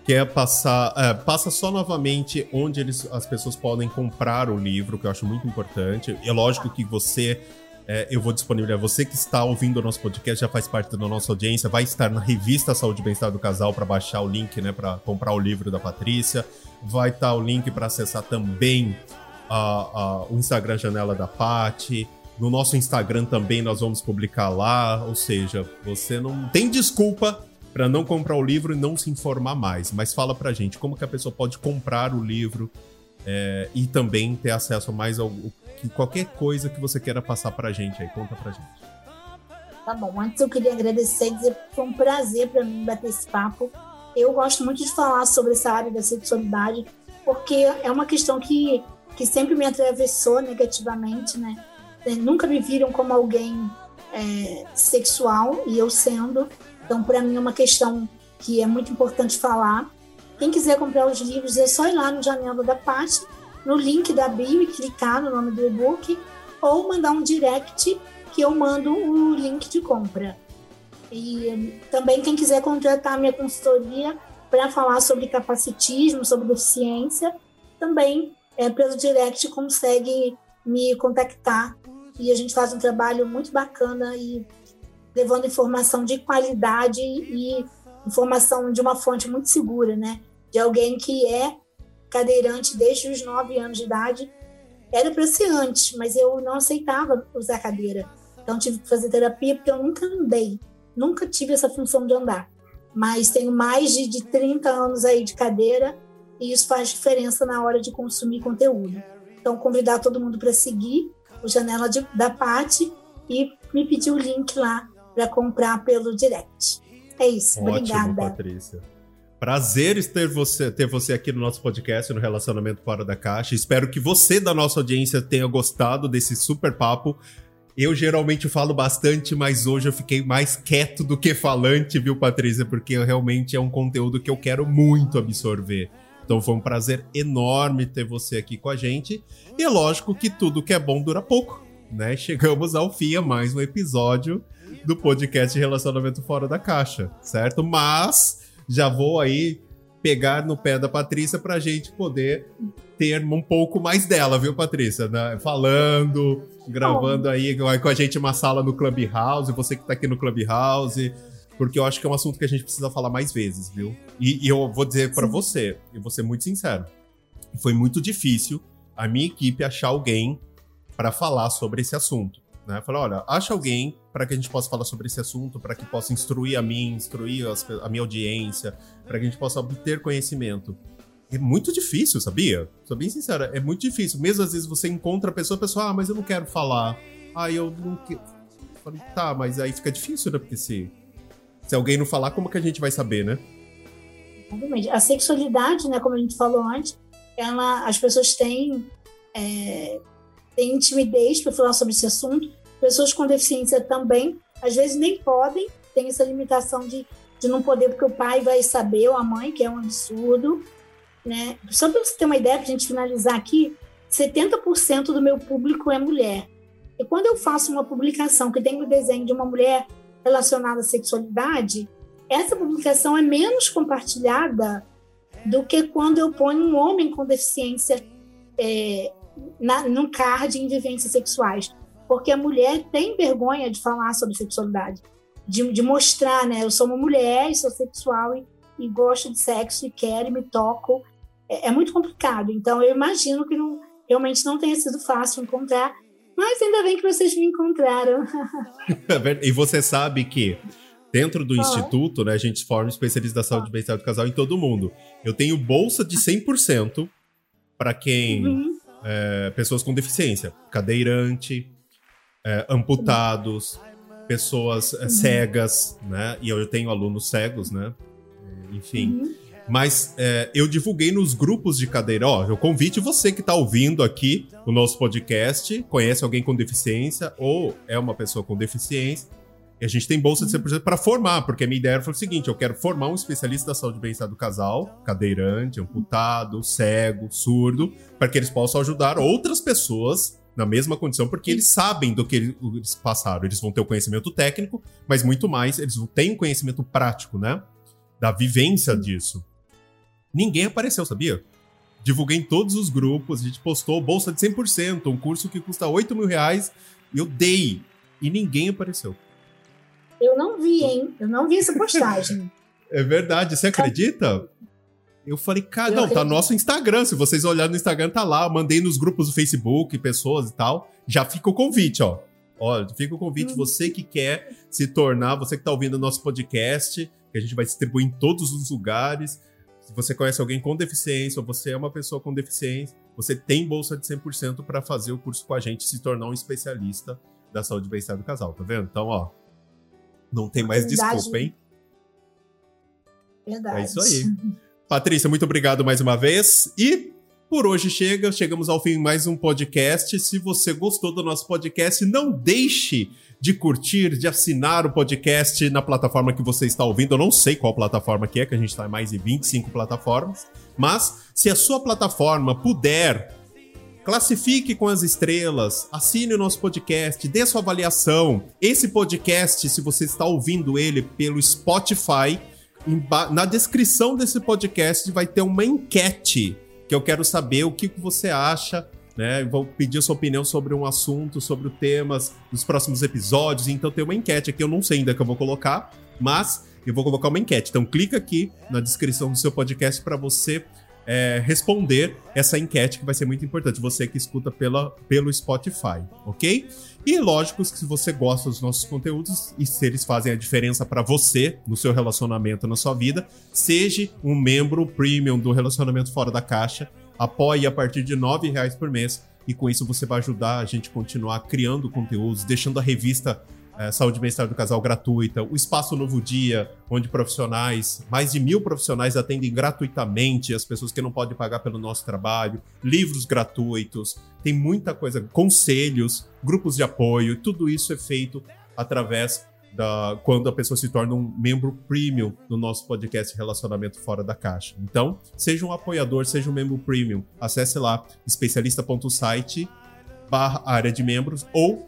Quer passar, é, passa só novamente onde eles, as pessoas podem comprar o livro, que eu acho muito importante. É lógico que você, é, eu vou disponibilizar, você que está ouvindo o nosso podcast, já faz parte da nossa audiência, vai estar na revista Saúde e Bem-Estar do Casal para baixar o link, né, para comprar o livro da Patrícia. Vai estar o link para acessar também a, a, o Instagram Janela da Pati. No nosso Instagram também nós vamos publicar lá. Ou seja, você não tem desculpa para não comprar o livro e não se informar mais. Mas fala pra gente como que a pessoa pode comprar o livro é, e também ter acesso a mais ao, qualquer coisa que você queira passar pra gente aí. Conta pra gente. Tá bom, antes eu queria agradecer e dizer que foi um prazer para mim bater esse papo. Eu gosto muito de falar sobre essa área da sexualidade porque é uma questão que, que sempre me atravessou negativamente, né? Nunca me viram como alguém é, sexual e eu sendo. Então, para mim, é uma questão que é muito importante falar. Quem quiser comprar os livros, é só ir lá no Janela da Pati, no link da bio e clicar no nome do e-book, ou mandar um direct que eu mando o link de compra. E também quem quiser contratar minha consultoria para falar sobre capacitismo, sobre deficiência, também é, pelo direct consegue me contactar e a gente faz um trabalho muito bacana e levando informação de qualidade e informação de uma fonte muito segura, né? De alguém que é cadeirante desde os nove anos de idade. Era para ser antes, mas eu não aceitava usar cadeira. Então tive que fazer terapia porque eu nunca andei, nunca tive essa função de andar. Mas tenho mais de, de 30 anos aí de cadeira e isso faz diferença na hora de consumir conteúdo. Então convidar todo mundo para seguir o Janela de, da Pati e me pedir o link lá para comprar pelo direct. É isso, Ótimo, obrigada. Patrícia. Prazer ter você, ter você aqui no nosso podcast, no Relacionamento Fora da Caixa. Espero que você da nossa audiência tenha gostado desse super papo. Eu geralmente falo bastante, mas hoje eu fiquei mais quieto do que falante, viu, Patrícia? Porque realmente é um conteúdo que eu quero muito absorver. Então foi um prazer enorme ter você aqui com a gente. E é lógico que tudo que é bom dura pouco, né? *laughs* Chegamos ao fim a mais um episódio do podcast Relacionamento Fora da Caixa, certo? Mas já vou aí pegar no pé da Patrícia pra gente poder ter um pouco mais dela, viu, Patrícia? Né? Falando, gravando aí com a gente uma sala no Clubhouse, você que tá aqui no Clubhouse, porque eu acho que é um assunto que a gente precisa falar mais vezes, viu? E, e eu vou dizer para você, e vou ser muito sincero, foi muito difícil a minha equipe achar alguém para falar sobre esse assunto. Né? Falar, olha, acha alguém para que a gente possa falar sobre esse assunto, para que possa instruir a mim, instruir as, a minha audiência, para que a gente possa obter conhecimento. É muito difícil, sabia? Sou bem sincera, é muito difícil. Mesmo às vezes você encontra a pessoa, a pessoa, ah, mas eu não quero falar. Ah, eu não quero. Tá, mas aí fica difícil, né? Porque se, se alguém não falar, como que a gente vai saber, né? Exatamente. A sexualidade, né, como a gente falou antes, ela, as pessoas têm é, têm timidez para falar sobre esse assunto. Pessoas com deficiência também, às vezes nem podem, tem essa limitação de, de não poder, porque o pai vai saber, ou a mãe, que é um absurdo. Né? Só para você ter uma ideia, para a gente finalizar aqui, 70% do meu público é mulher. E quando eu faço uma publicação que tem o desenho de uma mulher relacionada à sexualidade, essa publicação é menos compartilhada do que quando eu ponho um homem com deficiência é, na, card em vivências sexuais. Porque a mulher tem vergonha de falar sobre sexualidade, de, de mostrar, né? Eu sou uma mulher, sou sexual e, e gosto de sexo e quero e me toco. É, é muito complicado. Então, eu imagino que não, realmente não tenha sido fácil encontrar, mas ainda bem que vocês me encontraram. É e você sabe que dentro do oh. instituto, né, a gente forma especialistas da saúde e bem-estar do casal em todo mundo. Eu tenho bolsa de 100% para quem uhum é, pessoas com deficiência, cadeirante, é, amputados, pessoas é, cegas, né? E eu tenho alunos cegos, né? Enfim. Uhum. Mas é, eu divulguei nos grupos de cadeira. Ó, eu convite você que está ouvindo aqui o nosso podcast, conhece alguém com deficiência ou é uma pessoa com deficiência e a gente tem bolsa de 100% para formar, porque a minha ideia foi o seguinte: eu quero formar um especialista da saúde e bem-estar do casal, cadeirante, amputado, cego, surdo, para que eles possam ajudar outras pessoas na mesma condição, porque eles sabem do que eles passaram. Eles vão ter o conhecimento técnico, mas muito mais, eles têm o conhecimento prático, né? Da vivência disso. Ninguém apareceu, sabia? Divulguei em todos os grupos, a gente postou bolsa de 100%, um curso que custa 8 mil reais, eu dei, e ninguém apareceu. Eu não vi, hein? Eu não vi essa postagem. *laughs* é verdade, você acredita? Eu falei, cara, não, tá no nosso Instagram. Se vocês olharem no Instagram, tá lá. Mandei nos grupos do Facebook, pessoas e tal. Já fica o convite, ó. Ó, fica o convite, hum. você que quer se tornar, você que tá ouvindo o nosso podcast, que a gente vai distribuir em todos os lugares. Se você conhece alguém com deficiência ou você é uma pessoa com deficiência, você tem bolsa de 100% para fazer o curso com a gente, se tornar um especialista da saúde e bem-estar do casal, tá vendo? Então, ó, não tem mais Verdade. desculpa, hein? Verdade. É isso aí. Patrícia, muito obrigado mais uma vez. E por hoje chega, chegamos ao fim de mais um podcast. Se você gostou do nosso podcast, não deixe de curtir, de assinar o podcast na plataforma que você está ouvindo. Eu não sei qual plataforma que é, que a gente está em mais de 25 plataformas. Mas se a sua plataforma puder, classifique com as estrelas, assine o nosso podcast, dê sua avaliação. Esse podcast, se você está ouvindo ele pelo Spotify, na descrição desse podcast vai ter uma enquete que eu quero saber o que você acha né? Vou pedir sua opinião sobre um assunto, sobre temas dos próximos episódios. Então tem uma enquete aqui, eu não sei ainda que eu vou colocar, mas eu vou colocar uma enquete. Então clica aqui na descrição do seu podcast para você é, responder essa enquete que vai ser muito importante. Você que escuta pela, pelo Spotify, ok? E lógico que se você gosta dos nossos conteúdos e se eles fazem a diferença para você no seu relacionamento, na sua vida, seja um membro premium do Relacionamento Fora da Caixa apoie a partir de R$ reais por mês e com isso você vai ajudar a gente a continuar criando conteúdos, deixando a revista é, Saúde e Bem-Estar do Casal gratuita, o Espaço Novo Dia, onde profissionais, mais de mil profissionais atendem gratuitamente as pessoas que não podem pagar pelo nosso trabalho, livros gratuitos, tem muita coisa, conselhos, grupos de apoio, tudo isso é feito através da, quando a pessoa se torna um membro premium do nosso podcast Relacionamento Fora da Caixa. Então, seja um apoiador, seja um membro premium. Acesse lá especialista.site barra área de membros ou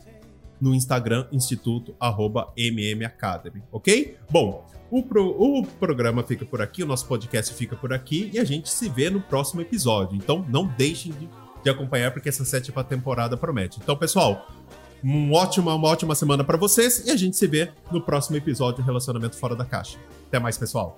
no Instagram instituto arroba mmacademy, ok? Bom, o, pro, o programa fica por aqui, o nosso podcast fica por aqui e a gente se vê no próximo episódio. Então não deixem de, de acompanhar porque essa sétima temporada promete. Então, pessoal, um ótima, uma ótima semana para vocês e a gente se vê no próximo episódio Relacionamento Fora da Caixa. Até mais, pessoal.